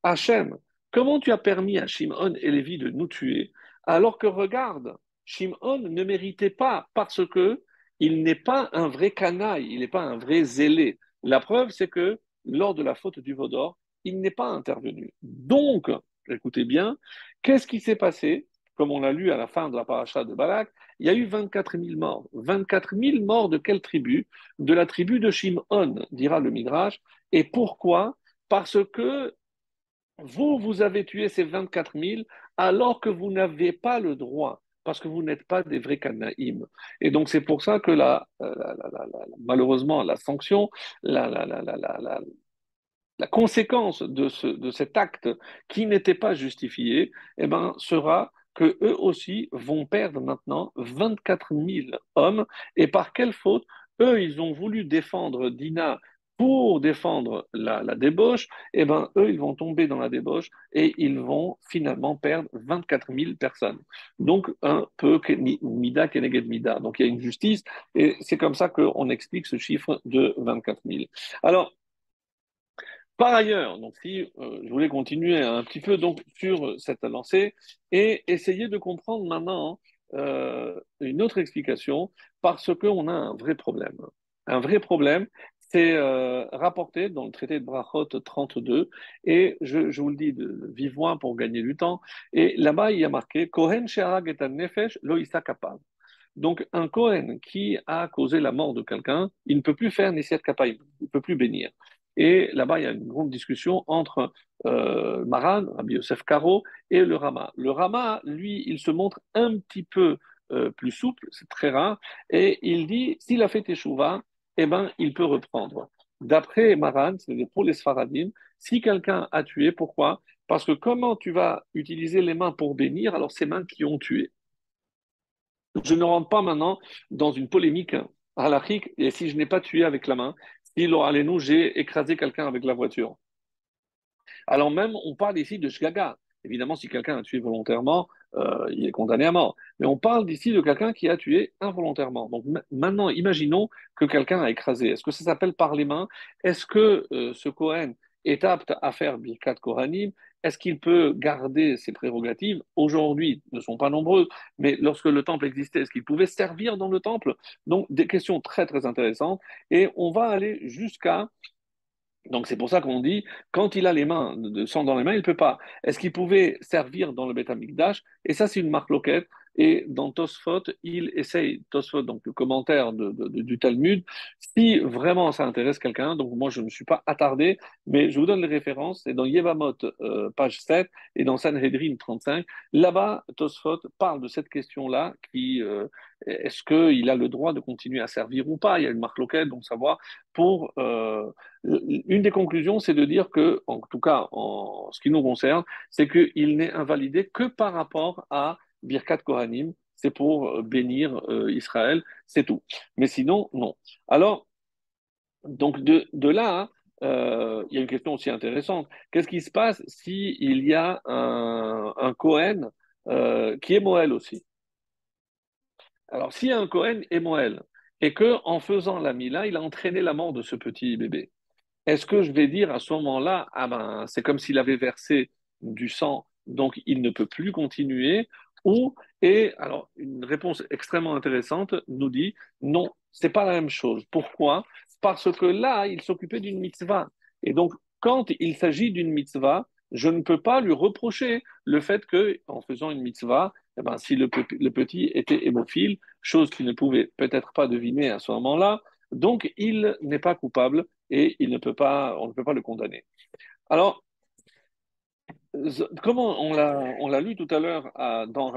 Hachem, comment tu as permis à Shimon et Lévi de nous tuer alors que regarde, Shimon ne méritait pas parce que il n'est pas un vrai canaille, il n'est pas un vrai zélé. La preuve, c'est que lors de la faute du Vaudor, il n'est pas intervenu. Donc, écoutez bien, qu'est-ce qui s'est passé? Comme on l'a lu à la fin de la paracha de Balak, il y a eu 24 000 morts. 24 000 morts de quelle tribu? De la tribu de Shimon, dira le Midrash. Et pourquoi? Parce que vous, vous avez tué ces 24 000 alors que vous n'avez pas le droit, parce que vous n'êtes pas des vrais Canaïm. Et donc c'est pour ça que la, malheureusement, la sanction, la, conséquence de, ce, cet acte qui n'était pas justifié, eh ben, sera que eux aussi vont perdre maintenant 24 000 hommes. Et par quelle faute? Eux, ils ont voulu défendre Dina pour défendre la, débauche, eh ben, eux, ils vont tomber dans la débauche et ils vont finalement perdre 24 000 personnes. Donc, un peu Mida Keneged Mida. Donc, il y a une justice et c'est comme ça qu'on explique ce chiffre de 24 000. Alors, par ailleurs, donc si euh, je voulais continuer un petit peu donc sur cette lancée et essayer de comprendre maintenant euh, une autre explication parce qu'on a un vrai problème. Un vrai problème, c'est euh, rapporté dans le traité de Brachot 32, et je, vous le dis de vive voix pour gagner du temps. Et là-bas, il y a marqué Kohen Sherag et Nefesh lo kapab. Donc, un Kohen qui a causé la mort de quelqu'un, il ne peut plus faire Nesiat Kapab, il ne peut plus bénir. Et là-bas, il y a une grande discussion entre euh, Maran, Rabbi Yosef Karo, et le Rama. Le Rama, lui, il se montre un petit peu euh, plus souple, c'est très rare, et il dit s'il a fait Teshuvah, eh ben, il peut reprendre. D'après Maran, c'est pour les Sfaradim, si quelqu'un a tué, pourquoi? Parce que comment tu vas utiliser les mains pour bénir, alors ces mains qui ont tué? Je ne rentre pas maintenant dans une polémique halachique, et si je n'ai pas tué avec la main, si nous j'ai écrasé quelqu'un avec la voiture. Alors même, on parle ici de shgaga. Évidemment, si quelqu'un a tué volontairement, euh, il est condamné à mort. Mais on parle d'ici de quelqu'un qui a tué involontairement. Donc maintenant, imaginons que quelqu'un a écrasé. Est-ce que ça s'appelle par les mains? Est-ce que euh, ce Kohen est apte à faire Birkat Kohanim? Est-ce qu'il peut garder ses prérogatives? Aujourd'hui, ne sont pas nombreuses, mais lorsque le temple existait, est-ce qu'il pouvait servir dans le temple? Donc, des questions très, très intéressantes. Et on va aller jusqu'à donc c'est pour ça qu'on dit, quand il a les mains de sang dans les mains, il ne peut pas. Est-ce qu'il pouvait servir dans le Beth Amikdash Et ça, c'est une marque loquette. Et dans Tosfot, il essaye, Tosfot, donc le commentaire du Talmud, si vraiment ça intéresse quelqu'un, donc moi je ne me suis pas attardé, mais je vous donne les références, c'est dans Yevamot, euh, page 7, et dans Sanhedrin 35, là-bas, Tosfot parle de cette question-là, qui, euh, est-ce qu'il a le droit de continuer à servir ou pas? Il y a une marque locale, donc savoir, pour... Euh, une des conclusions, c'est de dire que, en tout cas, en ce qui nous concerne, c'est qu'il n'est invalidé que par rapport à Birkat Kohanim, c'est pour euh, bénir euh, Israël, c'est tout. Mais sinon, non. Alors, donc de, là, euh, il y a une question aussi intéressante. Qu'est-ce qui se passe s'il y a un, un Kohen qui est Moël aussi? Alors, s'il y a un Kohen et Moël, et que en faisant la Mila, il a entraîné la mort de ce petit bébé, est-ce que je vais dire à ce moment-là, ah ben, c'est comme s'il avait versé du sang, donc il ne peut plus continuer, et alors, une réponse extrêmement intéressante nous dit non, c'est pas la même chose. Pourquoi? Parce que là, il s'occupait d'une mitzvah. Et donc, quand il s'agit d'une mitzvah, je ne peux pas lui reprocher le fait que, en faisant une mitzvah, eh ben, si le, petit était hémophile, chose qu'il ne pouvait peut-être pas deviner à ce moment-là, donc il n'est pas coupable et il ne peut pas, on ne peut pas le condamner. Alors, comment on l'a, on l'a lu tout à l'heure dans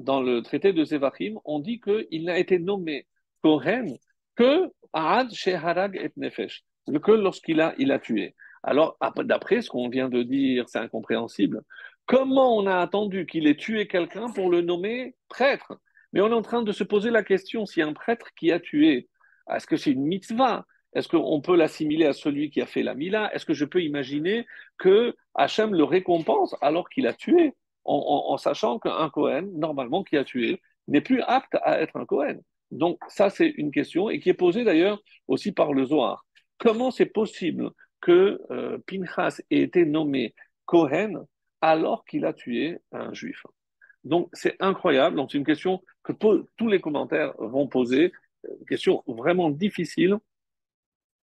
dans le traité de Zevachim, on dit qu'il n'a été nommé Kohen que Sheharag et Nefesh, que lorsqu'il a, il a tué. Alors, d'après ce qu'on vient de dire, c'est incompréhensible. Comment on a attendu qu'il ait tué quelqu'un pour le nommer prêtre? Mais on est en train de se poser la question si un prêtre qui a tué, est-ce que c'est une mitzvah? Est-ce qu'on peut l'assimiler à celui qui a fait la Mila? Est-ce que je peux imaginer que Hachem le récompense alors qu'il a tué, en, sachant qu'un Cohen, normalement, qui a tué, n'est plus apte à être un Cohen Donc ça, c'est une question, et qui est posée d'ailleurs aussi par le Zohar. Comment c'est possible que euh, Pinchas ait été nommé Cohen alors qu'il a tué un juif? Donc c'est incroyable, donc c'est une question que tous les commentaires vont poser, une question vraiment difficile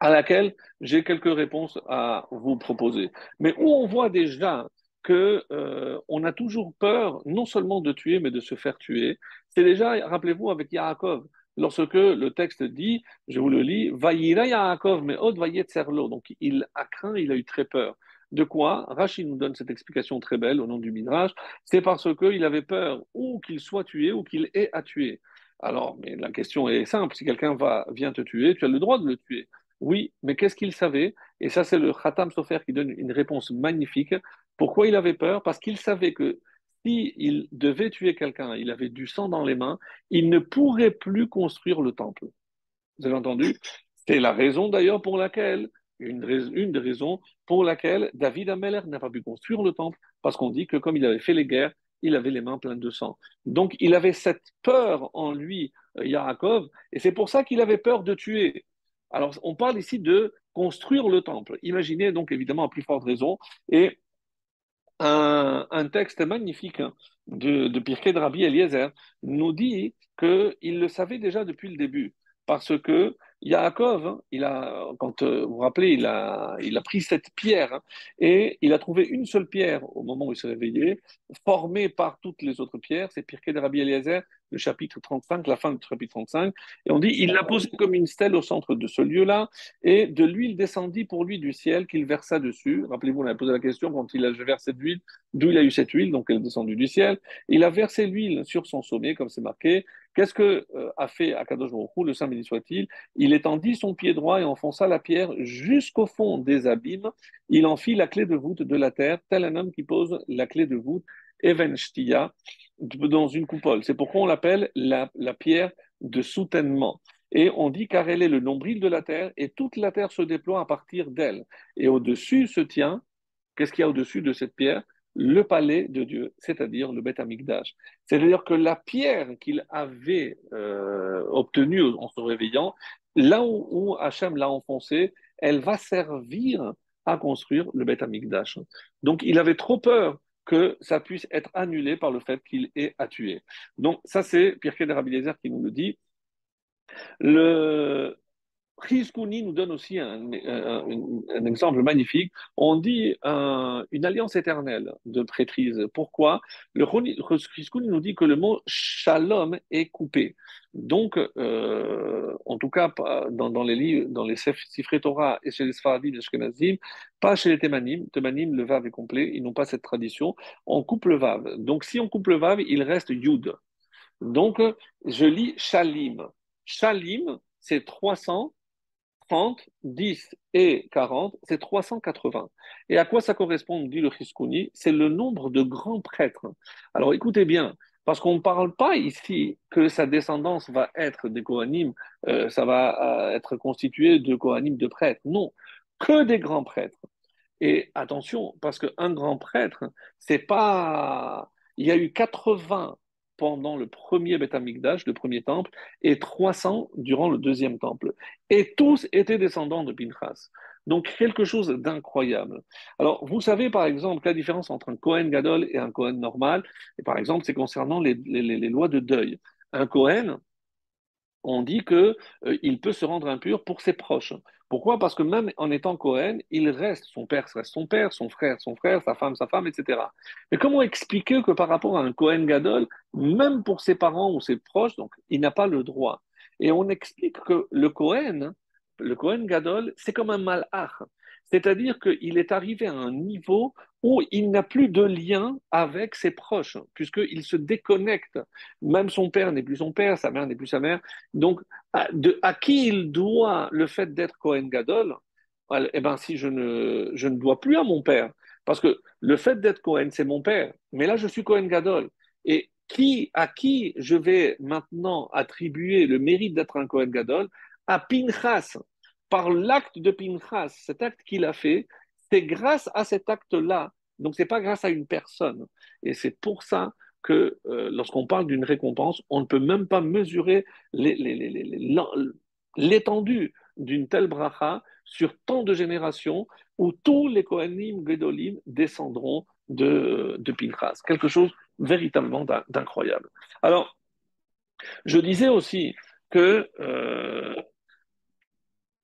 à laquelle j'ai quelques réponses à vous proposer. Mais où on voit déjà que euh, on a toujours peur non seulement de tuer, mais de se faire tuer. C'est déjà, rappelez-vous, avec Yaakov, lorsque le texte dit, je vous le lis, Vaïra Yaakov, mais Od Serlo. Donc il a craint, il a eu très peur. De quoi Rachid nous donne cette explication très belle au nom du Midrash. C'est parce qu'il avait peur ou qu'il soit tué ou qu'il ait à tuer. Alors, mais la question est simple. Si quelqu'un va, vient te tuer, tu as le droit de le tuer. Oui, mais qu'est-ce qu'il savait? Et ça, c'est le Khatam Sofer qui donne une réponse magnifique. Pourquoi il avait peur? Parce qu'il savait que s'il devait tuer quelqu'un, il avait du sang dans les mains, il ne pourrait plus construire le temple. Vous avez entendu? C'est la raison d'ailleurs pour laquelle, une, une, des raisons pour laquelle David Ameller n'a pas pu construire le temple, parce qu'on dit que comme il avait fait les guerres, il avait les mains pleines de sang. Donc il avait cette peur en lui, euh, Yaakov, et c'est pour ça qu'il avait peur de tuer. Alors on parle ici de construire le temple. Imaginez donc évidemment à plus forte raison, et un, texte magnifique hein, de, de Pirkei de Rabbi Eliezer nous dit qu'il le savait déjà depuis le début, parce que Yaakov, hein, il a, quand euh, vous vous rappelez, il a, il a pris cette pierre hein, et il a trouvé une seule pierre au moment où il s'est réveillé, formée par toutes les autres pierres. C'est Pirkei de Rabbi Eliezer, le chapitre 35, la fin du chapitre 35. Et on dit, il l'a posée comme une stèle au centre de ce lieu-là et de l'huile descendit pour lui du ciel qu'il versa dessus. Rappelez-vous, on a posé la question quand il a versé de l'huile, d'où il a eu cette huile, donc elle est descendue du ciel. Il a versé l'huile sur son sommet, comme c'est marqué. Qu'est-ce que euh, a fait Akadosh Baruch le Saint béni soit-il? Il étendit son pied droit et enfonça la pierre jusqu'au fond des abîmes. Il en fit la clé de voûte de la terre, tel un homme qui pose la clé de voûte, Evenshtia, dans une coupole. C'est pourquoi on l'appelle la, pierre de soutènement. Et on dit car elle est le nombril de la terre et toute la terre se déploie à partir d'elle. Et au-dessus se tient, qu'est-ce qu'il y a au-dessus de cette pierre? Le palais de Dieu, c'est-à-dire le Beth Amikdash. C'est-à-dire que la pierre qu'il avait euh, obtenue en se réveillant, là où, Hachem l'a enfoncée, elle va servir à construire le Beth Amikdash. Donc il avait trop peur que ça puisse être annulé par le fait qu'il ait à tuer. Donc ça c'est Pierre de qui nous le dit. Le, Rizkouni nous donne aussi un, exemple magnifique. On dit une alliance éternelle de prêtrise. Pourquoi? Le Rizkouni nous dit que le mot shalom est coupé. Donc, euh, en tout cas, dans, les livres, dans les Sifré Torah et chez les Sfaradim et pas chez les Temanim. Temanim, le Vav est complet, ils n'ont pas cette tradition. On coupe le Vav. Donc, si on coupe le Vav, il reste Yud. Donc, je lis Shalim. Shalim, c'est 300 30, 10 et 40, c'est 380. Et à quoi ça correspond, dit le Chiskouni C'est le nombre de grands prêtres. Alors écoutez bien, parce qu'on ne parle pas ici que sa descendance va être des Kohanim, euh, ça va euh, être constitué de Kohanim de prêtres. Non, que des grands prêtres. Et attention, parce qu'un grand prêtre, c'est pas. Il y a eu 80 pendant le premier Beth le premier temple, et 300 durant le deuxième temple. Et tous étaient descendants de Pinchas. Donc quelque chose d'incroyable. Alors vous savez par exemple la différence entre un Kohen Gadol et un Kohen normal, et par exemple c'est concernant les, lois de deuil. Un Kohen, on dit qu'il euh, peut se rendre impur pour ses proches. Pourquoi? Parce que même en étant Cohen, il reste, son père reste son père, son frère son frère, sa femme sa femme, etc. Mais comment expliquer que par rapport à un Cohen Gadol, même pour ses parents ou ses proches, donc il n'a pas le droit? Et on explique que le Cohen, le Cohen Gadol, c'est comme un malach. C'est-à-dire qu'il est arrivé à un niveau où il n'a plus de lien avec ses proches, puisqu'il se déconnecte. Même son père n'est plus son père, sa mère n'est plus sa mère. Donc, à, qui il doit le fait d'être Cohen Gadol Eh bien, si je ne, je ne dois plus à mon père, parce que le fait d'être Cohen, c'est mon père, mais là, je suis Cohen Gadol. Et qui, à qui je vais maintenant attribuer le mérite d'être un Cohen Gadol? À Pinchas, par l'acte de Pinchas, cet acte qu'il a fait, c'est grâce à cet acte-là. Donc, ce n'est pas grâce à une personne. Et c'est pour ça que euh, lorsqu'on parle d'une récompense, on ne peut même pas mesurer l'étendue d'une telle bracha sur tant de générations où tous les Kohanim Gedolim descendront de, de Pinchas. Quelque chose véritablement d'incroyable. Alors, je disais aussi que euh,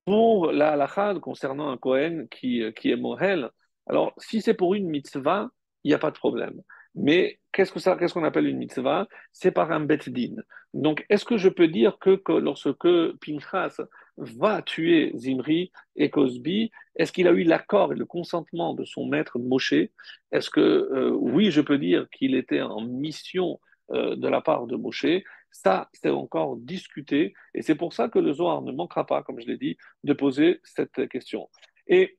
pour la halakha concernant un Kohen qui, qui est Mohel, alors si c'est pour une mitzvah, il n'y a pas de problème. Mais qu'est-ce qu'on ce qu'on appelle une mitzvah? C'est par un bet din. Donc, est-ce que je peux dire que, lorsque Pinchas va tuer Zimri et Cosby, est-ce qu'il a eu l'accord et le consentement de son maître Moshe? Est-ce que, euh, oui, je peux dire qu'il était en mission euh, de la part de Moshe? Ça, c'est encore discuté, et c'est pour ça que le Zohar ne manquera pas, comme je l'ai dit, de poser cette question. Et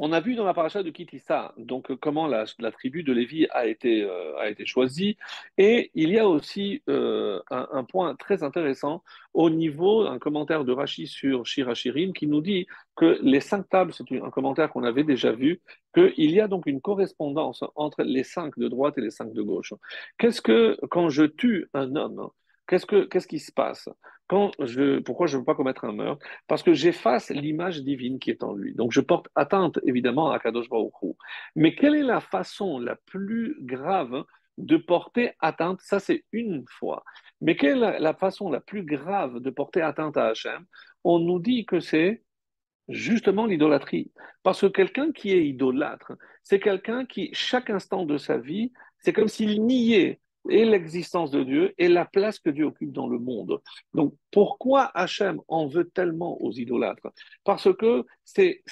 on a vu dans la paracha de Kitissa, donc comment la, tribu de Lévi a été, euh, a été choisie. Et il y a aussi euh, un, point très intéressant au niveau, un commentaire de Rashi sur Shirachirim qui nous dit que les cinq tables, c'est un commentaire qu'on avait déjà vu, qu'il y a donc une correspondance entre les cinq de droite et les cinq de gauche. Qu'est-ce que, quand je tue un homme, qu'est-ce, que, qu'est-ce qui se passe? Quand je, pourquoi je ne veux pas commettre un meurtre? Parce que j'efface l'image divine qui est en lui. Donc je porte atteinte évidemment à Kadosh Baruch Mais quelle est la façon la plus grave de porter atteinte? Ça c'est une fois. Mais quelle est la, façon la plus grave de porter atteinte à Hachem? On nous dit que c'est justement l'idolâtrie. Parce que quelqu'un qui est idolâtre, c'est quelqu'un qui, chaque instant de sa vie, c'est comme s'il niait et l'existence de Dieu et la place que Dieu occupe dans le monde. Donc, pourquoi Hachem en veut tellement aux idolâtres? Parce que c'est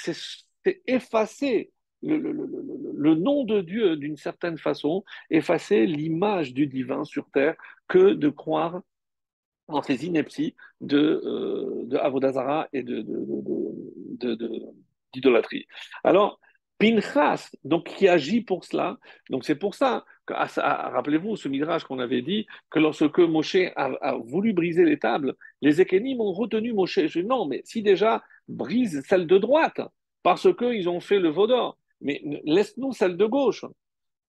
effacer le, nom de Dieu d'une certaine façon, effacer l'image du divin sur terre que de croire en ces inepties de, euh, Avodazara et de, d'idolâtrie. Alors, Pinchas, donc qui agit pour cela, donc c'est pour ça ah, ah, rappelez-vous ce midrash qu'on avait dit que lorsque Moshe a, voulu briser les tables, les Ékénim ont retenu Moshe. Je dis non, mais si déjà brise celle de droite, parce qu'ils ont fait le vaudor, mais laisse-nous celle de gauche.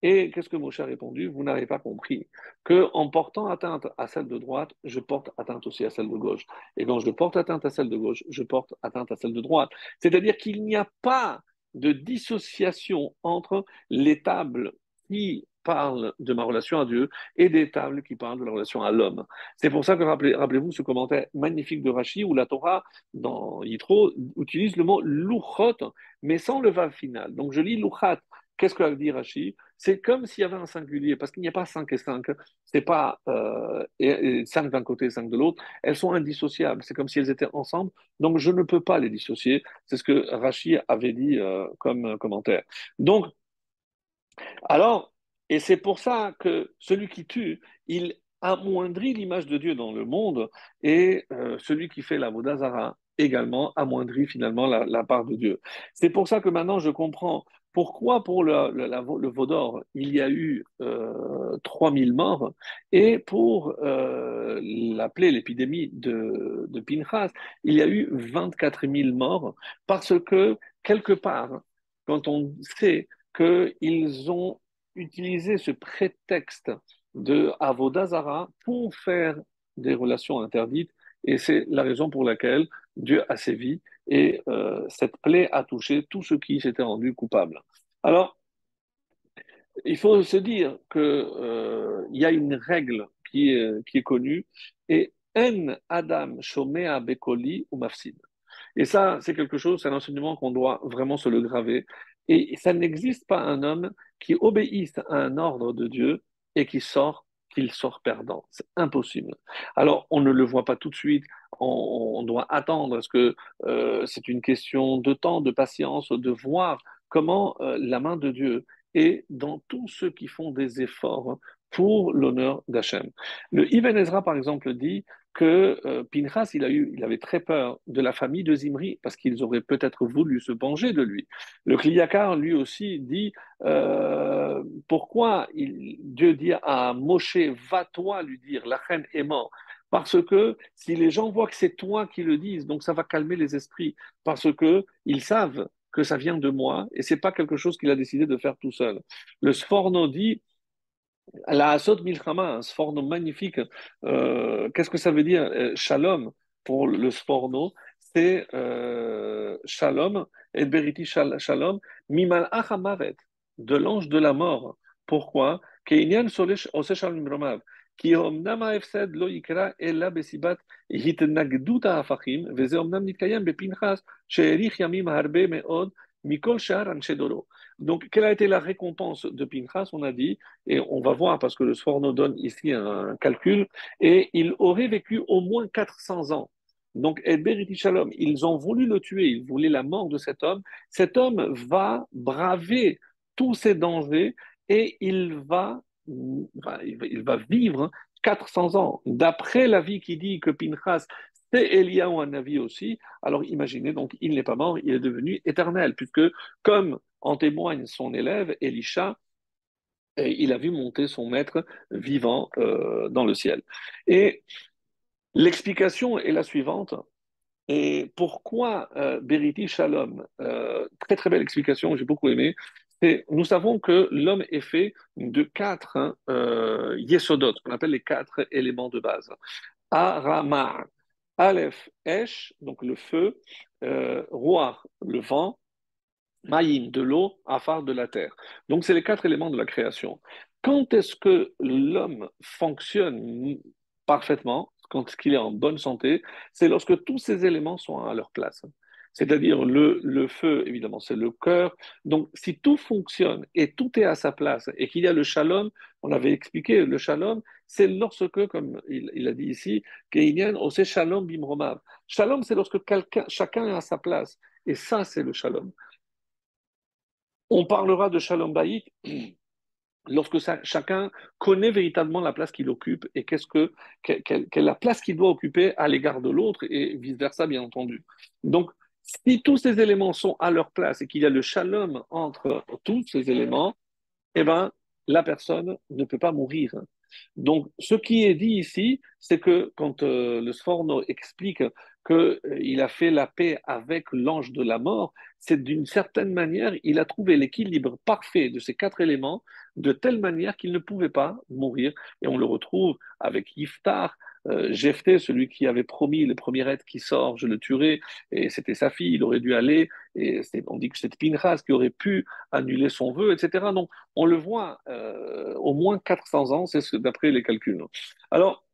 Et qu'est-ce que Moshe a répondu? Vous n'avez pas compris que en portant atteinte à celle de droite, je porte atteinte aussi à celle de gauche. Et quand je porte atteinte à celle de gauche, je porte atteinte à celle de droite. C'est-à-dire qu'il n'y a pas de dissociation entre les tables qui parle de ma relation à Dieu et des tables qui parlent de la relation à l'homme. C'est pour ça que rappelez-vous ce commentaire magnifique de Rashi où la Torah, dans Yitro, utilise le mot luchot, mais sans le va final. Donc je lis luchat. Qu'est-ce que dit Rashi C'est comme s'il y avait un singulier, parce qu'il n'y a pas cinq et cinq. C'est pas euh, cinq d'un côté et cinq de l'autre. Elles sont indissociables. C'est comme si elles étaient ensemble. Donc je ne peux pas les dissocier. C'est ce que Rashi avait dit euh, comme commentaire. Donc, alors, et c'est pour ça que celui qui tue, il amoindrit l'image de Dieu dans le monde, et euh, celui qui fait la Vodazara également amoindrit finalement la, part de Dieu. C'est pour ça que maintenant je comprends pourquoi pour le, le, Vaudor, il y a eu euh, 3000 morts, et pour euh, l'appeler l'épidémie de, Pinchas, il y a eu 24 000 morts, parce que quelque part, quand on sait qu'ils ont utiliser ce prétexte de Avodazara pour faire des relations interdites. Et c'est la raison pour laquelle Dieu a sévi et euh, cette plaie a touché tous ceux qui s'étaient rendus coupables. Alors, il faut se dire qu'il euh, y a une règle qui est, qui est connue et En Adam Shomea Bekoli ou Mafsid. Et ça, c'est quelque chose, c'est un enseignement qu'on doit vraiment se le graver. Et ça n'existe pas un homme qui obéisse à un ordre de Dieu et qui sort qu'il sort perdant. C'est impossible. Alors, on ne le voit pas tout de suite. On, doit attendre parce que euh, c'est une question de temps, de patience, de voir comment euh, la main de Dieu est dans tous ceux qui font des efforts pour l'honneur d'Hachem. Le Ibn Ezra, par exemple, dit que euh, Pinchas, il, a eu, il avait très peur de la famille de Zimri, parce qu'ils auraient peut-être voulu se venger de lui. Le Kliyakar, lui aussi, dit pourquoi Dieu dit à Moshe, va-toi lui dire, la reine est morte. Parce que si les gens voient que c'est toi qui le disent, donc ça va calmer les esprits, parce que ils savent que ça vient de moi et c'est pas quelque chose qu'il a décidé de faire tout seul. Le Sforno dit la Asot Milchama, un sforno magnifique. Euh, qu'est-ce que ça veut dire euh, Shalom pour le sforno, c'est euh, Shalom, et Beriti Shalom, Mimal Achamaret, de l'ange de la mort. Pourquoi? Keinian Solesh Shalom Romav. כי אמנם ההפסד לא יקרה אלא בסיבת התנגדות ההפכים, וזה אמנם מתקיים בפנחס שהאריך ימים הרבה מאוד Mikol Shahar Donc, quelle a été la récompense de Pinchas On a dit, et on va voir parce que le Sforno donne ici un calcul, et il aurait vécu au moins 400 ans. Donc, Edberiti Shalom, ils ont voulu le tuer, ils voulaient la mort de cet homme. Cet homme va braver tous ces dangers et il va, il va vivre 400 ans. D'après la vie qui dit que Pinchas c'est Eliyahu un avis aussi. Alors imaginez, donc il n'est pas mort, il est devenu éternel, puisque comme en témoigne son élève, Elisha, il a vu monter son maître vivant euh, dans le ciel. Et l'explication est la suivante. Et pourquoi euh, Beriti Shalom euh, Très très belle explication, j'ai beaucoup aimé. Nous savons que l'homme est fait de quatre hein, euh, yesodot, qu'on appelle les quatre éléments de base. Arama, Aleph, Esh, donc le feu, euh, le vent, Maïm, de l'eau, Afar, de la terre. Donc, c'est les quatre éléments de la création. Quand est-ce que l'homme fonctionne parfaitement, quand il est en bonne santé? C'est lorsque tous ces éléments sont à leur place. C'est-à-dire le, feu, évidemment, c'est le cœur. Donc, si tout fonctionne et tout est à sa place et qu'il y a le shalom, on avait expliqué, le shalom, c'est lorsque, comme il, a dit ici, ose shalom bimromav. Shalom, c'est lorsque chacun est à sa place. Et ça, c'est le shalom. On parlera de Shalom Bayit lorsque chacun connaît véritablement la place qu'il occupe et qu'est-ce que, quelle, est la place qu'il doit occuper à l'égard de l'autre et vice-versa, bien entendu. Donc, si tous ces éléments sont à leur place et qu'il y a le shalom entre tous ces éléments, eh ben, la personne ne peut pas mourir. Donc, ce qui est dit ici, c'est que quand euh, le Sforno explique qu'il euh, a fait la paix avec l'ange de la mort, c'est d'une certaine manière, il a trouvé l'équilibre parfait de ces quatre éléments de telle manière qu'il ne pouvait pas mourir. Et on le retrouve avec Iftar, euh, celui qui avait promis le premier être qui sort, je le tuerai, et c'était sa fille, il aurait dû aller, et on dit que c'est Pinchas qui aurait pu annuler son vœu, etc. Donc on le voit euh, au moins 400 ans, c'est d'après les calculs. Alors,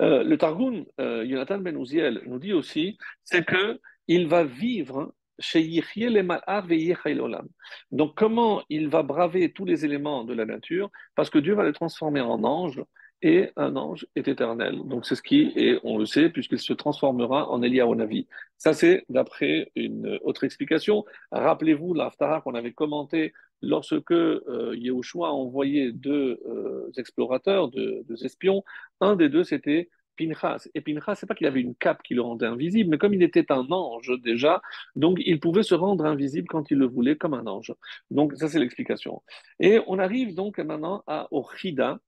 euh, le Targum, euh, Jonathan Ben Uziel, nous dit aussi, c'est que il va vivre chez Olam. Donc, comment il va braver tous les éléments de la nature? Parce que Dieu va le transformer en ange et un ange est éternel. Donc c'est ce qui est, on le sait, puisqu'il se transformera en Eliyahu Ça c'est d'après une autre explication. Rappelez-vous l'Aftara qu'on avait commenté lorsque euh, Yehoshua a envoyé deux euh, explorateurs, deux, espions. Un des deux c'était Pinchas. Et Pinchas, c'est pas qu'il avait une cape qui le rendait invisible, mais comme il était un ange déjà, donc il pouvait se rendre invisible quand il le voulait, comme un ange. Donc ça, c'est l'explication. Et on arrive donc maintenant à Ochida,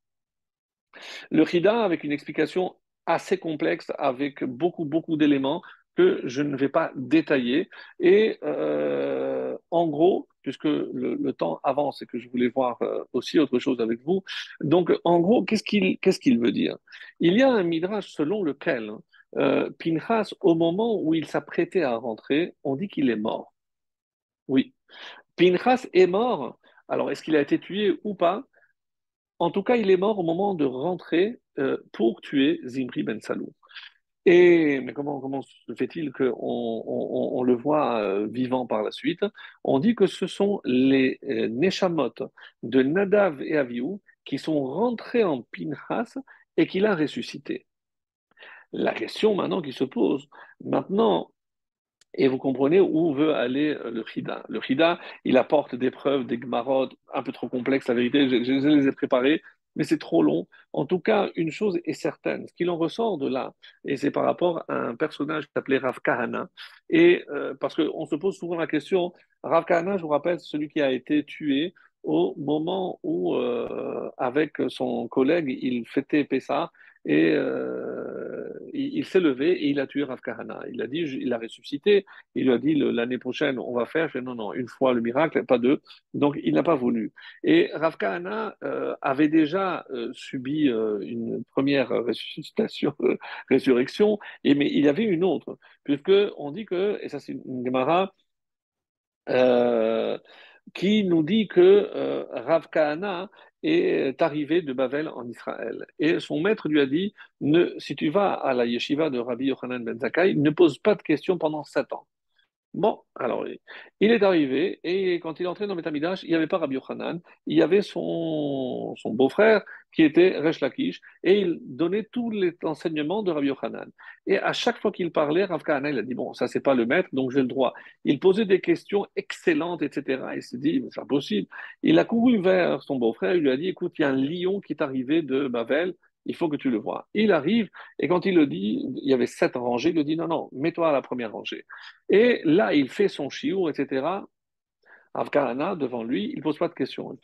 le Chida, avec une explication assez complexe, avec beaucoup, beaucoup d'éléments que je ne vais pas détailler. Et euh, en gros, puisque le, temps avance et que je voulais voir euh, aussi autre chose avec vous, donc en gros, qu'est-ce qu'il qu'est-ce qu'il veut dire? Il y a un midrash selon lequel euh, Pinchas, au moment où il s'apprêtait à rentrer, on dit qu'il est mort. Oui. Pinchas est mort. Alors, est-ce qu'il a été tué ou pas? En tout cas, il est mort au moment de rentrer euh, pour tuer Zimri Ben Salou. Et mais comment, comment se fait-il qu'on on, le voit euh, vivant par la suite? On dit que ce sont les euh, Neshamot de Nadav et Aviou qui sont rentrés en Pinchas et qu'il a ressuscité. La question maintenant qui se pose, maintenant, et vous comprenez où veut aller euh, le Chida. Le Chida, il apporte des preuves, des gmarot un peu trop complexes, la vérité, je, les ai préparées, mais c'est trop long. En tout cas, une chose est certaine, ce qu'il en ressort de là, et c'est par rapport à un personnage qui s'appelait Rav Kahana, et euh, parce qu'on se pose souvent la question, Rav Kahana, je vous rappelle, celui qui a été tué au moment où, euh, avec son collègue, il fêtait Pessah, et euh, il, s'est levé et il a tué Rav Kahana. Il a dit, il a ressuscité. Il lui a dit l'année prochaine on va faire. Je non non, une fois le miracle, pas deux. Donc il n'a pas voulu. Et Rav Kahana euh, avait déjà euh, subi une première ressuscitation, résurrection, mais il y avait une autre, puisque on dit que et ça c'est une Gemara qui nous dit que Rav Kahana est arrivé de Bavel en Israël. Et son maître lui a dit, si tu vas à la yeshiva de Rabbi Yochanan ben Zakkai, ne pose pas de questions pendant sept ans. Bon, alors, il est arrivé, et quand il est entré dans Metamidash, il n'y avait pas Rabbi Yochanan, il y avait son, son beau-frère qui était Resh Lakish, et il donnait tous les enseignements de Rabbi Yochanan. Et à chaque fois qu'il parlait, Rav Kahana, il a dit, bon, ça c'est pas le maître, donc j'ai le droit. Il posait des questions excellentes, etc. Il s'est dit, c'est impossible. Il a couru vers son beau-frère, il lui a dit, écoute, il y a un lion qui est arrivé de Babel, il faut que tu le vois. Il arrive, et quand il le dit, il y avait sept rangées, il le dit, non, non, mets-toi à la première rangée. Et là, il fait son chiour, etc. Afghana, devant lui, il pose pas de questions.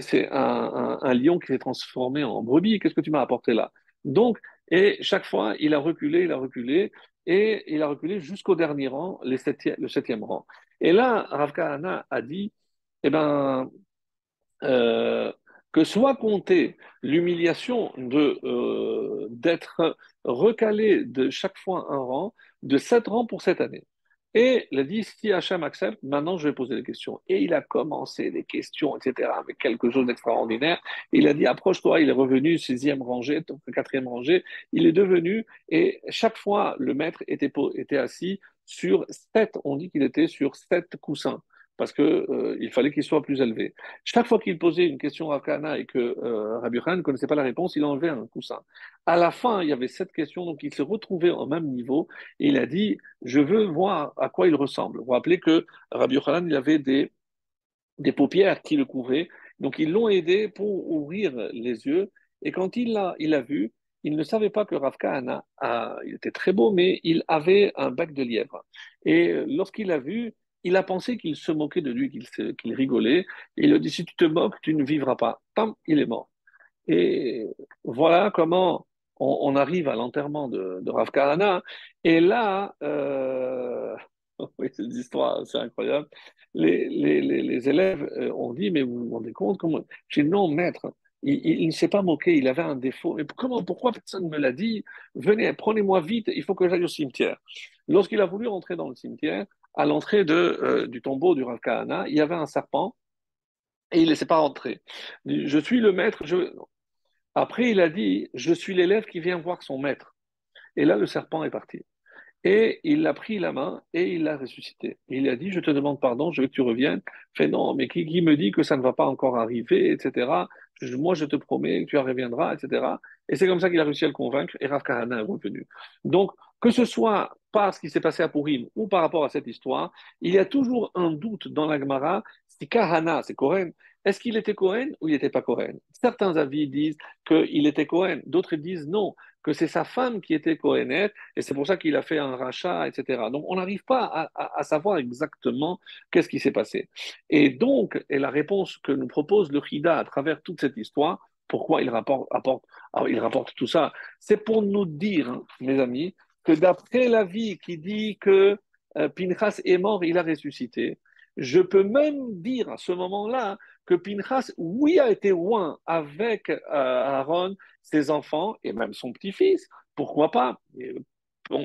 C'est un, un, lion qui s'est transformé en brebis, qu'est-ce que tu m'as apporté là? Donc, et chaque fois, il a reculé, il a reculé, et il a reculé jusqu'au dernier rang, le septième rang. Et là, Rav a dit, eh ben, euh, que soit comptée l'humiliation euh, d'être recalé de chaque fois un rang, de sept rangs pour cette année. Et il a dit, si Hachem accepte, maintenant je vais poser des questions. Et il a commencé des questions, etc., avec quelque chose d'extraordinaire. Il a dit, approche-toi, il est revenu, sixième rangée, quatrième rangée. Il est devenu, et chaque fois, le maître était, était assis sur sept, on dit qu'il était sur sept coussins parce qu'il euh, fallait qu'il soit plus élevé. Chaque fois qu'il posait une question à Kana et que euh, Rabbi Khan ne connaissait pas la réponse, il enlevait un coussin. À la fin, il y avait sept questions, donc il se retrouvait au même niveau et il a dit Je veux voir à quoi il ressemble. Vous rappelez que Rabbi Khan, il avait des, des paupières qui le couvraient, donc ils l'ont aidé pour ouvrir les yeux. Et quand il l'a il a vu, il ne savait pas que Rav il était très beau, mais il avait un bec de lièvre. Et lorsqu'il a vu, il a pensé qu'il se moquait de lui, qu'il rigolait. Et il a dit, si tu te moques, tu ne vivras pas. Pam, il est mort. Et voilà comment on, arrive à l'enterrement de, de. Et là, euh, oui, cette histoire, c'est incroyable. Les, les, élèves euh, ont dit, mais vous vous rendez compte comment... J'ai dit, non, maître, il, ne s'est pas moqué, il avait un défaut. Mais comment, pourquoi personne ne me l'a dit? Venez, prenez-moi vite, il faut que j'aille au cimetière. Lorsqu'il a voulu rentrer dans le cimetière, à l'entrée euh, du tombeau du Rav il y avait un serpent et il ne laissait pas rentrer. Je suis le maître. Après, il a dit Je suis l'élève qui vient voir son maître. Et là, le serpent est parti. Et il l'a pris la main et il l'a ressuscité. il a dit, je te demande pardon, je veux que tu reviennes. Fait non, mais qui, me dit que ça ne va pas encore arriver, etc. moi, je te promets que tu reviendras, etc. Et c'est comme ça qu'il a réussi à le convaincre et Rav Kahana est revenu. Donc, que ce soit par ce qui s'est passé à Purim ou par rapport à cette histoire, il y a toujours un doute dans la Gemara si Kahana, c'est Kohen, est-ce qu'il était Cohen ou il n'était pas Cohen? Certains avis disent qu'il était Cohen, d'autres disent non, que c'est sa femme qui était Cohenette, et c'est pour ça qu'il a fait un rachat, etc. Donc on n'arrive pas à, savoir exactement qu'est-ce qui s'est passé. Et donc, et la réponse que nous propose le Chida à travers toute cette histoire, pourquoi il rapporte, rapporte tout ça, c'est pour nous dire, hein, mes amis, que d'après la vie qui dit que euh, Pinchas est mort, il a ressuscité, je peux même dire à ce moment-là que Pinchas, oui, a été loin avec euh, Aaron, ses enfants et même son petit-fils. Pourquoi pas?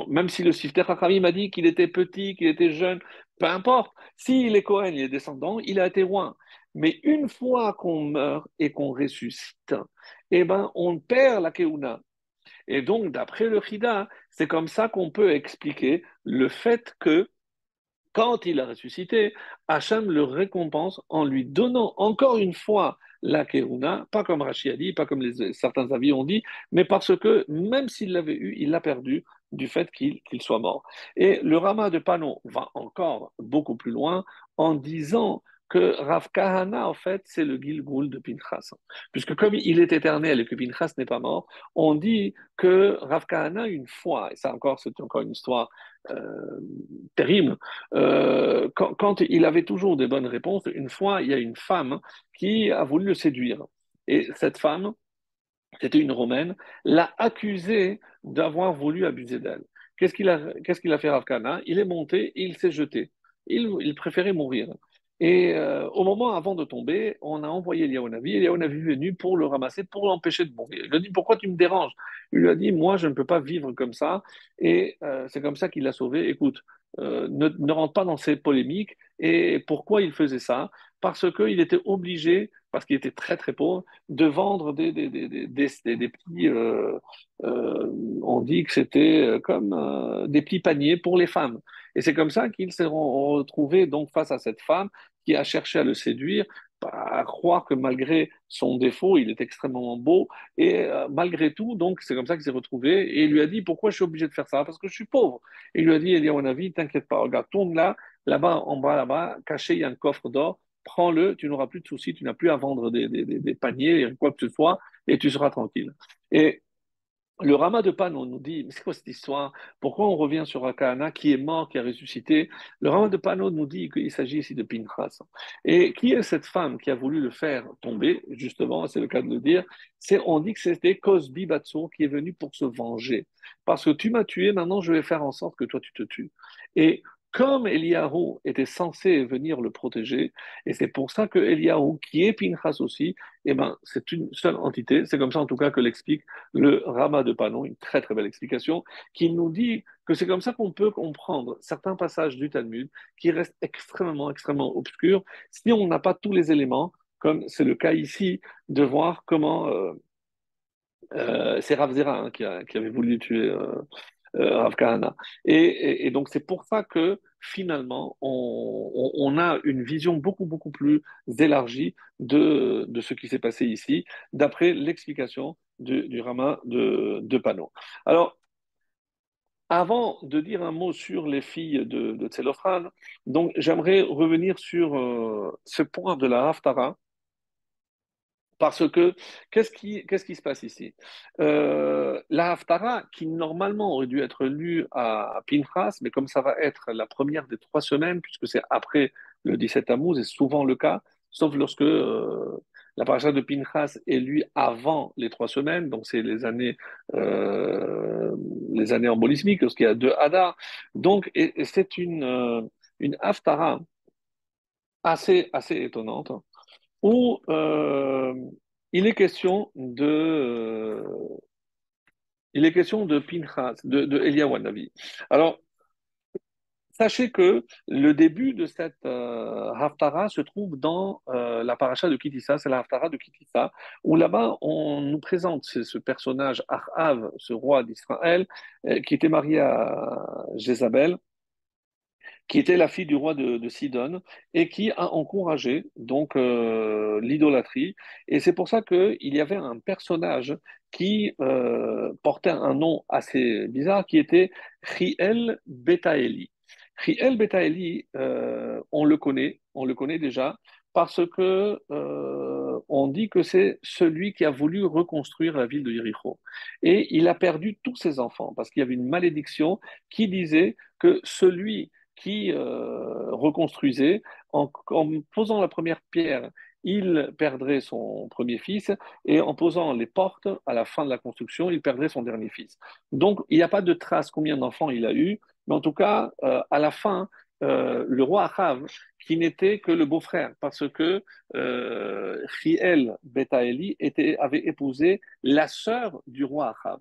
Même si le Sifter m'a dit qu'il était petit, qu'il était jeune, peu importe. S'il est Cohen, il est descendant, il a été loin. Mais une fois qu'on meurt et qu'on ressuscite, eh ben, on perd la Keuna. Et donc, d'après le Chida, c'est comme ça qu'on peut expliquer le fait que quand il a ressuscité, Hachem le récompense en lui donnant encore une fois la Keuna, pas comme Rashi a dit, pas comme certains avis ont dit, mais parce que même s'il l'avait eu, il l'a perdu du fait qu'il soit mort. Et le Rama de Panon va encore beaucoup plus loin en disant que Rav Kahana, en fait, c'est le Gilgul de Pinchas. Puisque comme il est éternel et que Pinchas n'est pas mort, on dit que Rav Kahana, une fois, et ça encore, c'est encore une histoire euh, terrible, euh, quand, il avait toujours des bonnes réponses, une fois, il y a une femme qui a voulu le séduire. Et cette femme, c'était une Romaine, l'a accusé d'avoir voulu abuser d'elle. Qu'est-ce qu'il a, fait Rav Kahana? Il est monté il s'est jeté. Il préférait mourir. Et euh, au moment avant de tomber, on a envoyé Eliaonavi. Eliaonavi est venu pour le ramasser, pour l'empêcher de mourir. Il lui a dit Pourquoi tu me déranges? Il lui a dit Moi, je ne peux pas vivre comme ça. Et euh, c'est comme ça qu'il l'a sauvé. Écoute, euh, ne, ne, rentre pas dans ces polémiques. Et pourquoi il faisait ça? Parce qu'il était obligé, parce qu'il était très très pauvre, de vendre des, des, des, des petits. on dit que c'était comme des petits paniers pour les femmes. Et c'est comme ça qu'ils s'est retrouvé donc face à cette femme qui a cherché à le séduire, à croire que malgré son défaut, il est extrêmement beau. Et euh, malgré tout, donc c'est comme ça qu'il s'est retrouvé. Et il lui a dit Pourquoi je suis obligé de faire ça? Parce que je suis pauvre. Et il lui a dit Elia avis, t'inquiète pas, regarde, tourne là, là-bas, en bas, là-bas, caché, il y a un coffre d'or. Prends-le, tu n'auras plus de soucis, tu n'as plus à vendre des, des, des, paniers, quoi que ce soit. et tu seras tranquille. Et le Rama de Pano nous dit, mais c'est quoi cette histoire? Pourquoi on revient sur Akana qui est mort, qui a ressuscité? Le Rama de Pano nous dit qu'il s'agit ici de Pinchas. Et qui est cette femme qui a voulu le faire tomber Justement, c'est le cas de le dire? C'est, on dit que c'était Cosby Batso qui est venu pour se venger. Parce que tu m'as tué, maintenant je vais faire en sorte que toi tu te tues. Et comme Eliyahu était censé venir le protéger, et c'est pour ça que Eliyahu, qui est Pinchas aussi, eh ben, c'est une seule entité. C'est comme ça, en tout cas, que l'explique le Rama de Panon, une très très belle explication, qui nous dit que c'est comme ça qu'on peut comprendre certains passages du Talmud qui restent extrêmement, extrêmement obscurs si on n'a pas tous les éléments, comme c'est le cas ici, de voir comment. Euh, euh, c'est Rav Zera hein, qui, avait voulu tuer euh, euh, et, donc c'est pour ça que finalement on, a une vision beaucoup beaucoup plus élargie de, ce qui s'est passé ici, d'après l'explication du, du, Rama de, de Pano. Alors avant de dire un mot sur les filles de, de donc j'aimerais revenir sur euh, ce point de la Haftara parce que, qu'est-ce qui, se passe ici? Euh, La Haftara, qui normalement aurait dû être lue à, Pinchas, mais comme ça va être la première des trois semaines, puisque c'est après le 17 Tammuz, c'est souvent le cas, sauf lorsque euh, la paracha de Pinchas est lue avant les trois semaines, donc c'est les années, euh, les années embolismiques, lorsqu'il y a deux Hadar. Donc, c'est une, euh, une Haftara assez, assez étonnante où euh, il est question de euh, il est question de Pinchas, de, de Eliawanavi. Alors, sachez que le début de cette euh, Haftara se trouve dans la paracha de Kitissa, c'est la Haftara de Kitissa, où là-bas on nous présente ce, personnage Ahav, ce roi d'Israël, qui était marié à Jézabel, qui était la fille du roi de, Sidon et qui a encouragé donc euh, l'idolâtrie. Et c'est pour ça qu'il y avait un personnage qui euh, portait un nom assez bizarre, qui était Riel Betaeli. Riel Betaeli, euh, on le connaît, on le connaît déjà, parce que on dit que c'est celui qui a voulu reconstruire la ville de Jéricho. Et il a perdu tous ses enfants, parce qu'il y avait une malédiction qui disait que celui qui euh, reconstruisait. En, posant la première pierre, il perdrait son premier fils, et en posant les portes à la fin de la construction, il perdrait son dernier fils. Donc, il n'y a pas de trace combien d'enfants il a eu, mais en tout cas, euh, à la fin, euh, le roi Achav, qui n'était que le beau-frère, parce que euh, était, avait épousé la sœur du roi Achav.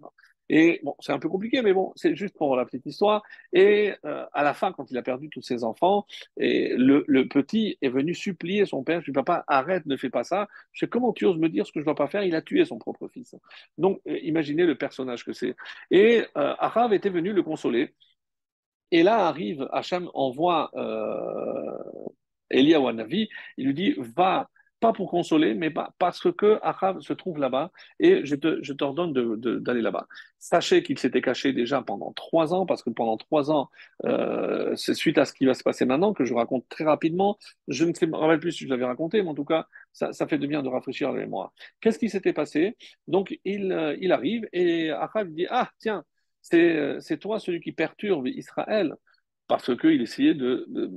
Et bon, c'est un peu compliqué, mais bon, c'est juste pour la petite histoire. Et euh, à la fin, quand il a perdu tous ses enfants, et le, petit est venu supplier son père, je dis papa, arrête, ne fais pas ça. Je sais comment tu oses me dire ce que je ne dois pas faire? Il a tué son propre fils. Donc, euh, imaginez le personnage que c'est. Et euh, Arav était venu le consoler. Et là arrive, Hacham envoie euh, Elia Wanavi, il lui dit, va pas pour consoler, mais parce que Achav se trouve là-bas et je, t'ordonne d'aller là-bas. Sachez qu'il s'était caché déjà pendant trois ans, parce que pendant trois ans, euh, c'est suite à ce qui va se passer maintenant, que je raconte très rapidement. Je ne sais, plus si je l'avais raconté, mais en tout cas, ça, fait de bien de rafraîchir la mémoire. Qu'est-ce qui s'était passé? Donc, il, euh, il arrive et Achav dit Ah, tiens, c'est, euh, c'est toi celui qui perturbe Israël parce qu'il essayait de, de,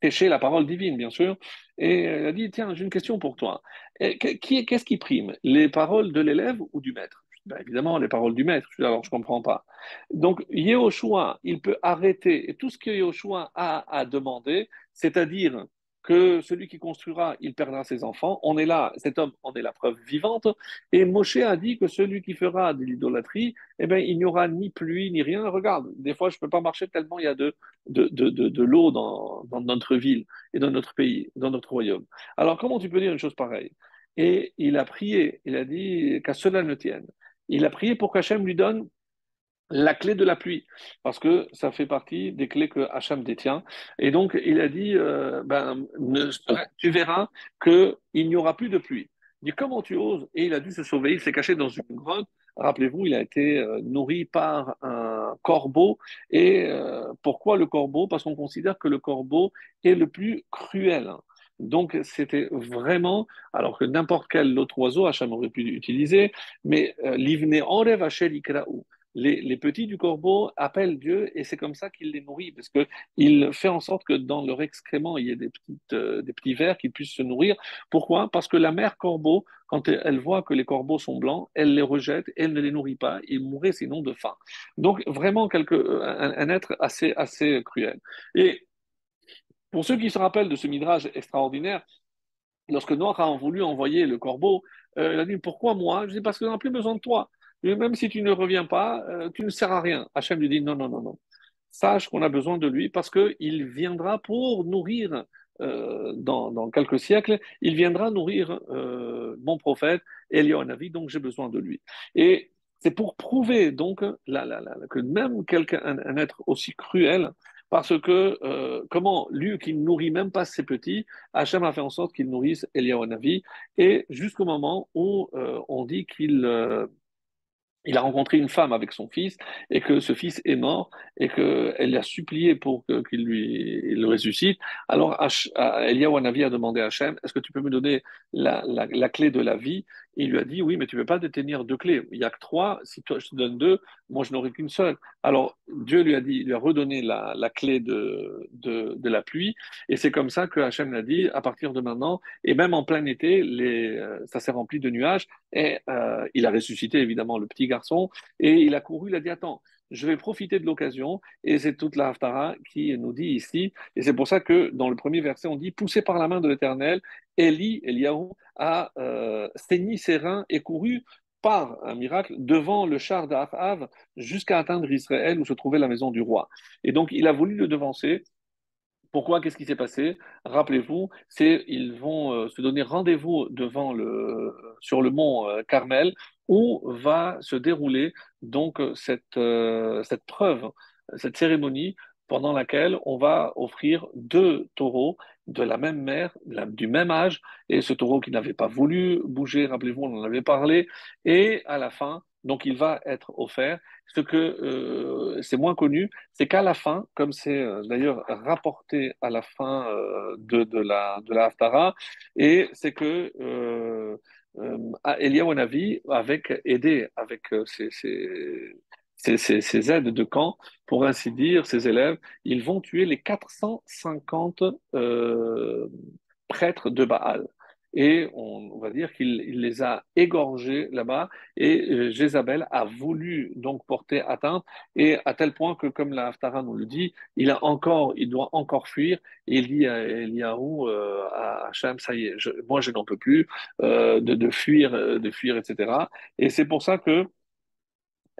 pêcher la parole divine, bien sûr. Et elle a dit, tiens, j'ai une question pour toi. Qu'est-ce qui prime? Les paroles de l'élève ou du maître? Ben, Évidemment, les paroles du maître. Alors, je ne comprends pas. Donc, Yehoshua, il peut arrêter tout ce que Yehoshua a à demander, c'est-à-dire que celui qui construira, il perdra ses enfants. On est là, cet homme en est la preuve vivante. Et Moshe a dit que celui qui fera de l'idolâtrie, eh bien, il n'y aura ni pluie ni rien. Regarde, des fois, je ne peux pas marcher tellement il y a de, de, de, de, l'eau dans, dans, notre ville et dans notre pays, dans notre royaume. Alors, comment tu peux dire une chose pareille? Et il a prié, il a dit qu'à cela ne tienne. Il a prié pour qu'Hachem lui donne la clé de la pluie, parce que ça fait partie des clés que Hacham détient. Et donc, il a dit, euh, ben, tu verras qu'il n'y aura plus de pluie. Il dit, comment tu oses? Et il a dû se sauver, il s'est caché dans une grotte. Rappelez-vous, il a été euh, nourri par un corbeau. Et euh, pourquoi le corbeau? Parce qu'on considère que le corbeau est le plus cruel. Donc c'était vraiment, alors que n'importe quel autre oiseau, Hacham aurait pu l'utiliser, mais l'ivne orev les, petits du corbeau appellent Dieu et c'est comme ça qu'il les nourrit, parce qu'il fait en sorte que dans leur excrément, il y ait des, euh, petits vers qui puissent se nourrir. Pourquoi? Parce que la mère corbeau, quand elle voit que les corbeaux sont blancs, elle les rejette, elle ne les nourrit pas, ils mourraient sinon de faim. Donc vraiment quelque, un, un être assez, assez cruel. Et pour ceux qui se rappellent de ce midrage extraordinaire, lorsque Noir a voulu envoyer le corbeau, euh, il a dit Pourquoi moi? Je dis Parce que n'a plus besoin de toi. Même si tu ne reviens pas, euh, tu ne sers à rien. Hachem lui dit Non, non, non, non. Sache qu'on a besoin de lui parce qu'il viendra pour nourrir euh, dans, quelques siècles, il viendra nourrir mon prophète, Navi, donc j'ai besoin de lui. Et c'est pour prouver donc que même quelqu'un, un, être aussi cruel, parce que euh, comment lui qui ne nourrit même pas ses petits, Hachem a fait en sorte qu'il nourrisse Eliyahu Navi, et jusqu'au moment où euh, on dit qu'il euh, il a rencontré une femme avec son fils et que ce fils est mort et qu'elle a supplié pour qu'il lui le ressuscite. Alors Eliyahu Navi a demandé à Hachem, est-ce que tu peux me donner la, la, clé de la vie? Il lui a dit, oui, mais tu ne peux pas détenir deux clés. Il n'y a que trois. Si toi, je te donne deux, moi, je n'aurai qu'une seule. Alors Dieu lui a dit, il lui a redonné la, la clé de, de, de, la pluie. Et c'est comme ça que Hachem l'a dit, à partir de maintenant, et même en plein été, les, euh, ça s'est rempli de nuages. Et euh, il a ressuscité, évidemment, le petit garçon. Et il a couru, il a dit, attends, je vais profiter de l'occasion, et c'est toute la Haftara qui nous dit ici, et c'est pour ça que dans le premier verset, on dit, poussé par la main de l'Éternel, Eli, Eliaou, a euh, saigné ses reins et couru par un miracle devant le char d'Ahav jusqu'à atteindre Israël où se trouvait la maison du roi. Et donc il a voulu le devancer. Pourquoi? Qu'est-ce qui s'est passé? Rappelez-vous, c'est ils vont euh, se donner rendez-vous devant sur le mont euh, Carmel où va se dérouler donc cette, euh, cette preuve, cette cérémonie pendant laquelle on va offrir deux taureaux de la même mère, du même âge, et ce taureau qui n'avait pas voulu bouger, rappelez-vous, on en avait parlé, et à la fin, donc il va être offert. Ce que euh, c'est moins connu, c'est qu'à la fin, comme c'est euh, d'ailleurs rapporté à la fin de, de, la de la Haftara, et c'est que euh, Eliyahu Navi avec aidé avec ses, aides de camp, pour ainsi dire, ses élèves, ils vont tuer les 450 euh, prêtres de Baal et on, va dire qu'il les a égorgés là-bas. Et euh, Jézabel a voulu donc porter atteinte. Et à tel point que comme la Haftara nous le dit, il a encore, il doit encore fuir. Et il dit à Eliaou, euh, à Hachem, ça y est, moi je n'en peux plus euh, de, fuir, de fuir, etc. Et c'est pour ça que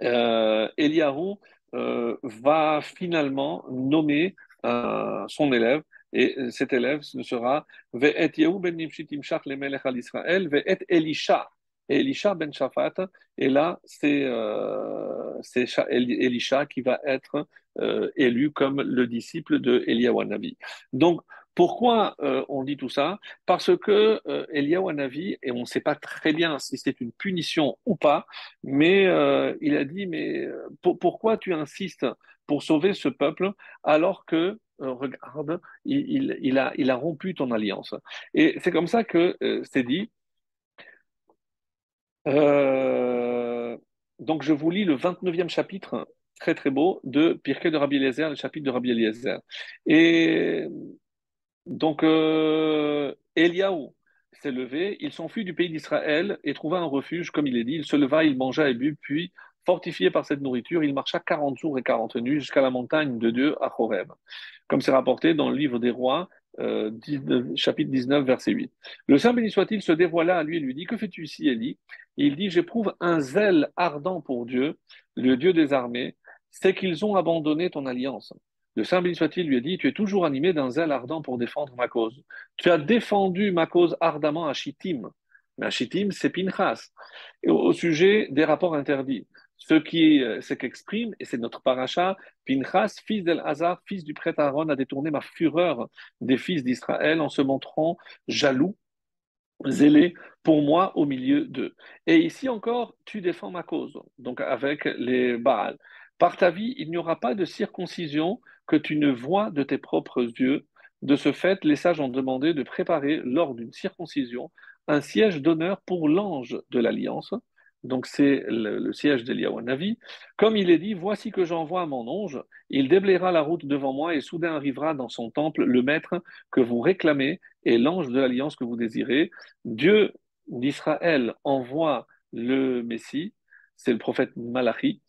euh, Eliaou va finalement nommer son élève et euh, cet élève ne sera Ve'et Yehu ben Nimshit Imshach Lemelech al Israël, Ve'et Elisha. Elisha ben Shafat, et là, c'est euh, Elisha qui va être euh, élu comme le disciple de Eliyahu Navi. Donc, pourquoi euh, on dit tout ça? Parce que euh, Eliyahu Navi, et on ne sait pas très bien si c'est une punition ou pas, mais il a dit, mais pourquoi tu insistes pour sauver ce peuple alors que euh, regarde, il, a, rompu ton alliance. Et c'est comme ça que euh, c'est dit. Euh, donc je vous lis le 29e chapitre, très très beau, de Pirkei de Rabbi Eliezer, le chapitre de Rabbi Eliezer. Et donc Eliaou s'est levé, il s'enfuit du pays d'Israël et trouva un refuge, comme il est dit, il se leva, il mangea et but, puis Fortifié par cette nourriture, il marcha 40 jours et 40 nuits jusqu'à la montagne de Dieu à Horeb, comme c'est rapporté dans le livre des rois, euh, chapitre 19, verset 8. Le Saint béni soit-il se dévoila à lui et lui dit, que fais-tu ici, Élie? Il dit, j'éprouve un zèle ardent pour Dieu, le Dieu des armées, c'est qu'ils ont abandonné ton alliance. Le Saint béni soit-il lui a dit, tu es toujours animé d'un zèle ardent pour défendre ma cause. Tu as défendu ma cause ardemment à Chittim. Mais à Chittim, c'est Pinchas. Au sujet des rapports interdits. Ce qui euh, ce qu'exprime, et c'est notre paracha, Pinchas, fils d'El-Hazar, fils du prêtre Aaron, a détourné ma fureur des fils d'Israël en se montrant jaloux, zélé pour moi au milieu d'eux. Et ici encore, tu défends ma cause, donc avec les Baals. Par ta vie, il n'y aura pas de circoncision que tu ne vois de tes propres yeux, De ce fait, les sages ont demandé de préparer lors d'une circoncision un siège d'honneur pour l'ange de l'alliance. Donc c'est le, siège d'Eliyahu Navi. Comme il est dit, voici que j'envoie mon ange, il déblayera la route devant moi et soudain arrivera dans son temple le maître que vous réclamez et l'ange de l'alliance que vous désirez. Dieu d'Israël envoie le Messie, c'est le prophète Malachi,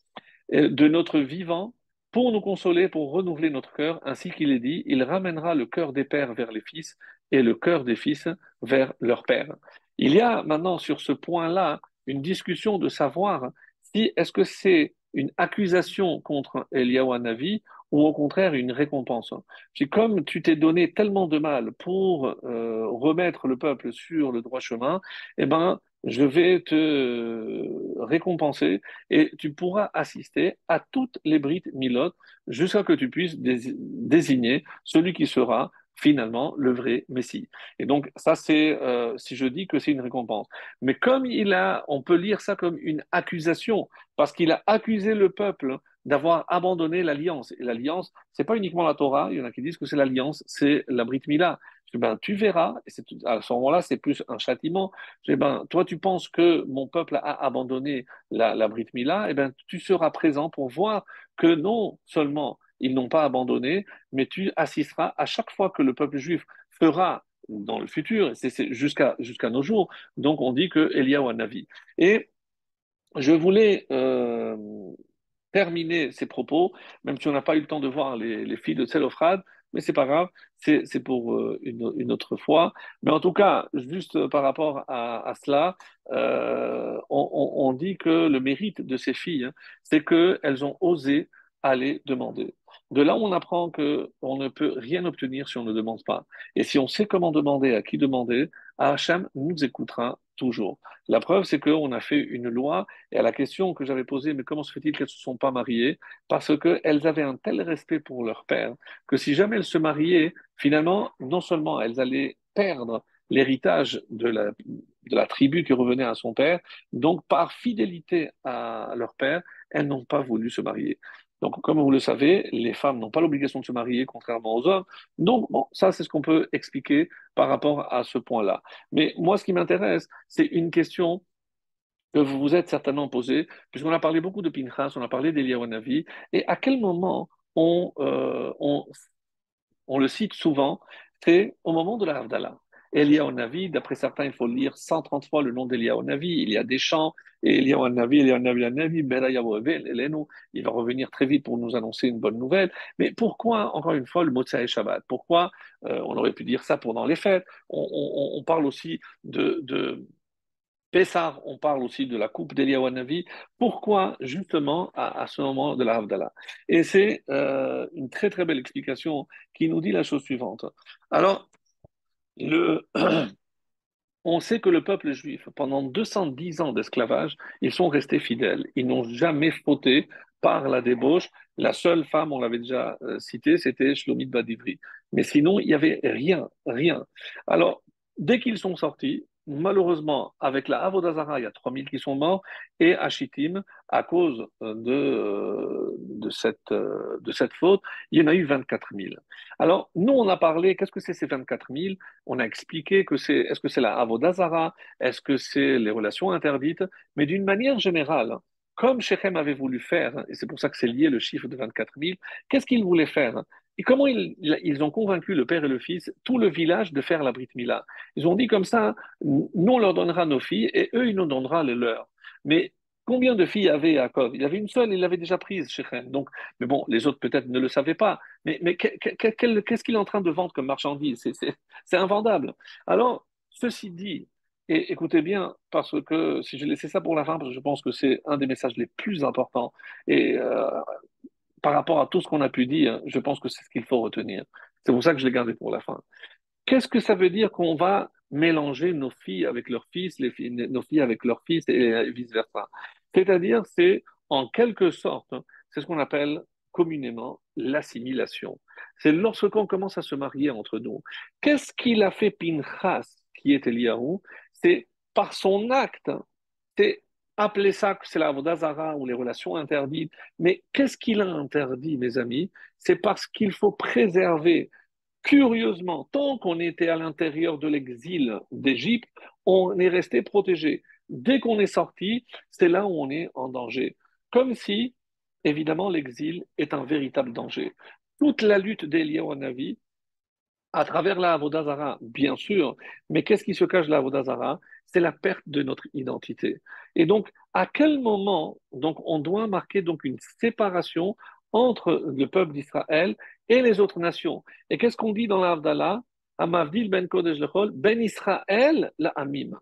de notre vivant pour nous consoler, pour renouveler notre cœur, ainsi qu'il est dit, il ramènera le cœur des pères vers les fils et le cœur des fils vers leur père. Il y a maintenant sur ce point-là une discussion de savoir si est-ce que c'est une accusation contre Eliyahu ou au contraire une récompense. C'est comme tu t'es donné tellement de mal pour euh, remettre le peuple sur le droit chemin, eh ben je vais te récompenser et tu pourras assister à toutes les brites milotes jusqu'à ce que tu puisses désigner celui qui sera finalement le vrai Messie. Et donc ça c'est euh, si je dis que c'est une récompense. Mais comme il a, on peut lire ça comme une accusation parce qu'il a accusé le peuple d'avoir abandonné l'alliance. Et l'alliance, c'est pas uniquement la Torah. Il y en a qui disent que c'est l'alliance, c'est la Brit Mila. Ben, tu verras, et à ce moment-là, c'est plus un châtiment. ben, toi, tu penses que mon peuple a abandonné la, la Brit Mila, et ben, tu seras présent pour voir que non seulement ils n'ont pas abandonné, mais tu assisteras à chaque fois que le peuple juif fera dans le futur, c'est jusqu'à jusqu'à nos jours. Donc on dit que Eliyahu Navi. Et je voulais euh, terminer ces propos, même si on n'a pas eu le temps de voir les, filles de Tselophrad, mais c'est pas grave, c'est pour euh, une, autre fois. Mais en tout cas, juste par rapport à, cela, euh, on, dit que le mérite de ces filles, hein, c'est qu'elles ont osé aller demander. De là, on apprend qu'on ne peut rien obtenir si on ne demande pas. Et si on sait comment demander, à qui demander, Hachem nous écoutera toujours. La preuve, c'est qu'on a fait une loi, et à la question que j'avais posée, mais comment se fait-il qu'elles ne se sont pas mariées? Parce qu'elles avaient un tel respect pour leur père, que si jamais elles se mariaient, finalement, non seulement elles allaient perdre l'héritage de la, de la tribu qui revenait à son père, donc par fidélité à leur père, elles n'ont pas voulu se marier. Donc, comme vous le savez, les femmes n'ont pas l'obligation de se marier, contrairement aux hommes. Donc, bon, ça, c'est ce qu'on peut expliquer par rapport à ce point-là. Mais moi, ce qui m'intéresse, c'est une question que vous vous êtes certainement posée, puisqu'on a parlé beaucoup de Pinchas, on a parlé d'Eliyahu et à quel moment on, euh, on le cite souvent, c'est au moment de la Havdalah. Elia Navi, d'après certains, il faut lire 130 fois le nom d'Elia Navi. Il y a des chants, Elia Navi, Elia Navi, Navi, il va revenir très vite pour nous annoncer une bonne nouvelle. Mais pourquoi, encore une fois, le mot et Shabbat? Pourquoi euh, on aurait pu dire ça pendant les fêtes? On, parle aussi de, de Pessar, on parle aussi de la coupe d'Elia Navi. Pourquoi justement à, ce moment de la Havdalah? Et c'est euh, une très très belle explication qui nous dit la chose suivante. Alors, on sait que le peuple juif, pendant 210 ans d'esclavage, ils sont restés fidèles. Ils n'ont jamais fauté par la débauche. La seule femme, on l'avait déjà euh, citée, c'était Shlomit Badivri. Mais sinon, il n'y avait rien, rien. Alors, dès qu'ils sont sortis, malheureusement, avec la Avodazara, il y a 3000 qui sont morts, et à Shittim, à cause euh, de, euh, de, cette, euh, de cette faute, il y en a eu 24 000. Alors, nous, on a parlé, qu'est-ce que c'est ces 24 000 On a expliqué que c'est, est-ce que c'est la Avodazara Est-ce que c'est les relations interdites? Mais d'une manière générale, comme Shechem avait voulu faire, et c'est pour ça que c'est lié le chiffre de 24 000, qu'est-ce qu'il voulait faire? Et comment ils, ont convaincu le père et le fils, tout le village, de faire la Brit Mila Ils ont dit comme ça, nous leur donnera nos filles et eux ils nous donneront les leurs. Mais combien de filles avait Yaakov? Il y avait une seule, il l'avait déjà prise, Shechem. Donc, mais bon, les autres peut-être ne le savaient pas. Mais, mais qu'est-ce qu'il est en train de vendre comme marchandise? C'est invendable. Alors, ceci dit, et écoutez bien, parce que si je laissais ça pour la fin, parce que je pense que c'est un des messages les plus importants. Et euh, par rapport à tout ce qu'on a pu dire, je pense que c'est ce qu'il faut retenir. C'est pour ça que je l'ai gardé pour la fin. Qu'est-ce que ça veut dire qu'on va mélanger nos filles avec leurs fils, les filles, nos filles avec leurs fils et vice-versa? C'est-à-dire, c'est en quelque sorte, c'est ce qu'on appelle communément l'assimilation. C'est lorsqu'on commence à se marier entre nous. Qu'est-ce qu'il a fait Pinchas, qui est Eliyahu? C'est par son acte, c'est Appelez ça que c'est la Vodazara ou les relations interdites. Mais qu'est-ce qu'il a interdit, mes amis? C'est parce qu'il faut préserver Curieusement, tant qu'on était à l'intérieur de l'exil d'Égypte, on est resté protégé. Dès qu'on est sorti, c'est là où on est en danger. Comme si, évidemment, l'exil est un véritable danger. Toute la lutte d'Eliyahu Navi, à travers la Avodazara, bien sûr, mais qu'est-ce qui se cache de la Avodazara C'est la perte de notre identité. Et donc, à quel moment donc, on doit marquer donc une séparation entre le peuple d'Israël et les autres nations? Et qu'est-ce qu'on dit dans l'Avdallah Amavdil ben Kodesh lechol, ben Israël la Amim.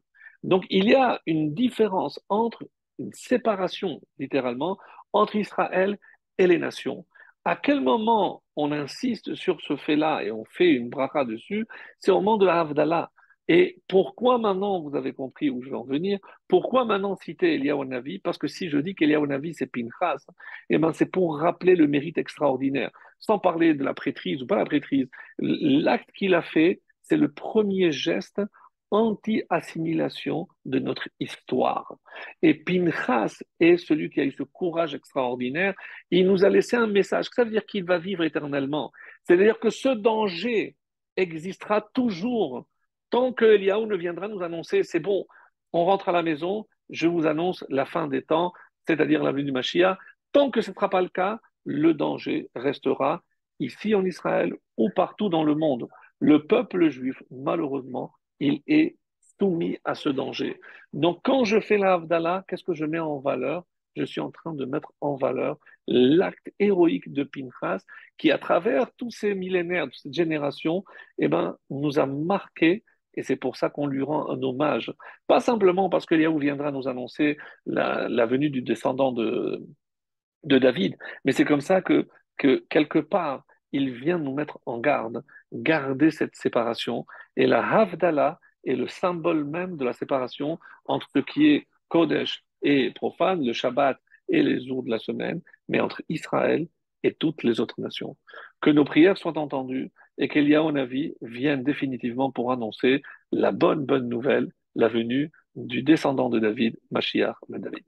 Donc il y a une différence entre, une séparation littéralement, entre Israël et les nations. À quel moment on insiste sur ce fait-là et on fait une bracha dessus? C'est au moment de l'Avdallah. Et pourquoi maintenant, vous avez compris où je veux en venir, pourquoi maintenant citer Eliyahu Navi Parce que si je dis qu'Eliyahu Navi c'est Pinchas, eh ben c'est pour rappeler le mérite extraordinaire. Sans parler de la prêtrise ou pas la prêtrise, l'acte qu'il a fait, c'est le premier geste anti-assimilation de notre histoire. Et Pinchas est celui qui a eu ce courage extraordinaire. Il nous a laissé un message. Ça veut dire qu'il va vivre éternellement. C'est-à-dire que ce danger existera toujours Tant que Eliaou ne viendra nous annoncer, c'est bon, on rentre à la maison, je vous annonce la fin des temps, c'est-à-dire la venue du Mashiach. Tant que ce ne sera pas le cas, le danger restera ici en Israël ou partout dans le monde. Le peuple juif, malheureusement, il est soumis à ce danger. Donc, quand je fais la Havdalah, qu'est-ce que je mets en valeur? Je suis en train de mettre en valeur l'acte héroïque de Pinchas qui, à travers tous ces millénaires, toutes ces générations, eh ben, nous a marqué et c'est pour ça qu'on lui rend un hommage. Pas simplement parce que Yahou viendra nous annoncer la, venue du descendant de, David, mais c'est comme ça que, quelque part, il vient nous mettre en garde, garder cette séparation. Et la Havdalah est le symbole même de la séparation entre ce qui est Kodesh et profane, le Shabbat et les jours de la semaine, mais entre Israël et toutes les autres nations. Que nos prières soient entendues et qu'Eliyahu Navi vienne définitivement pour annoncer la bonne, bonne nouvelle, la venue du descendant de David, Mashiach David.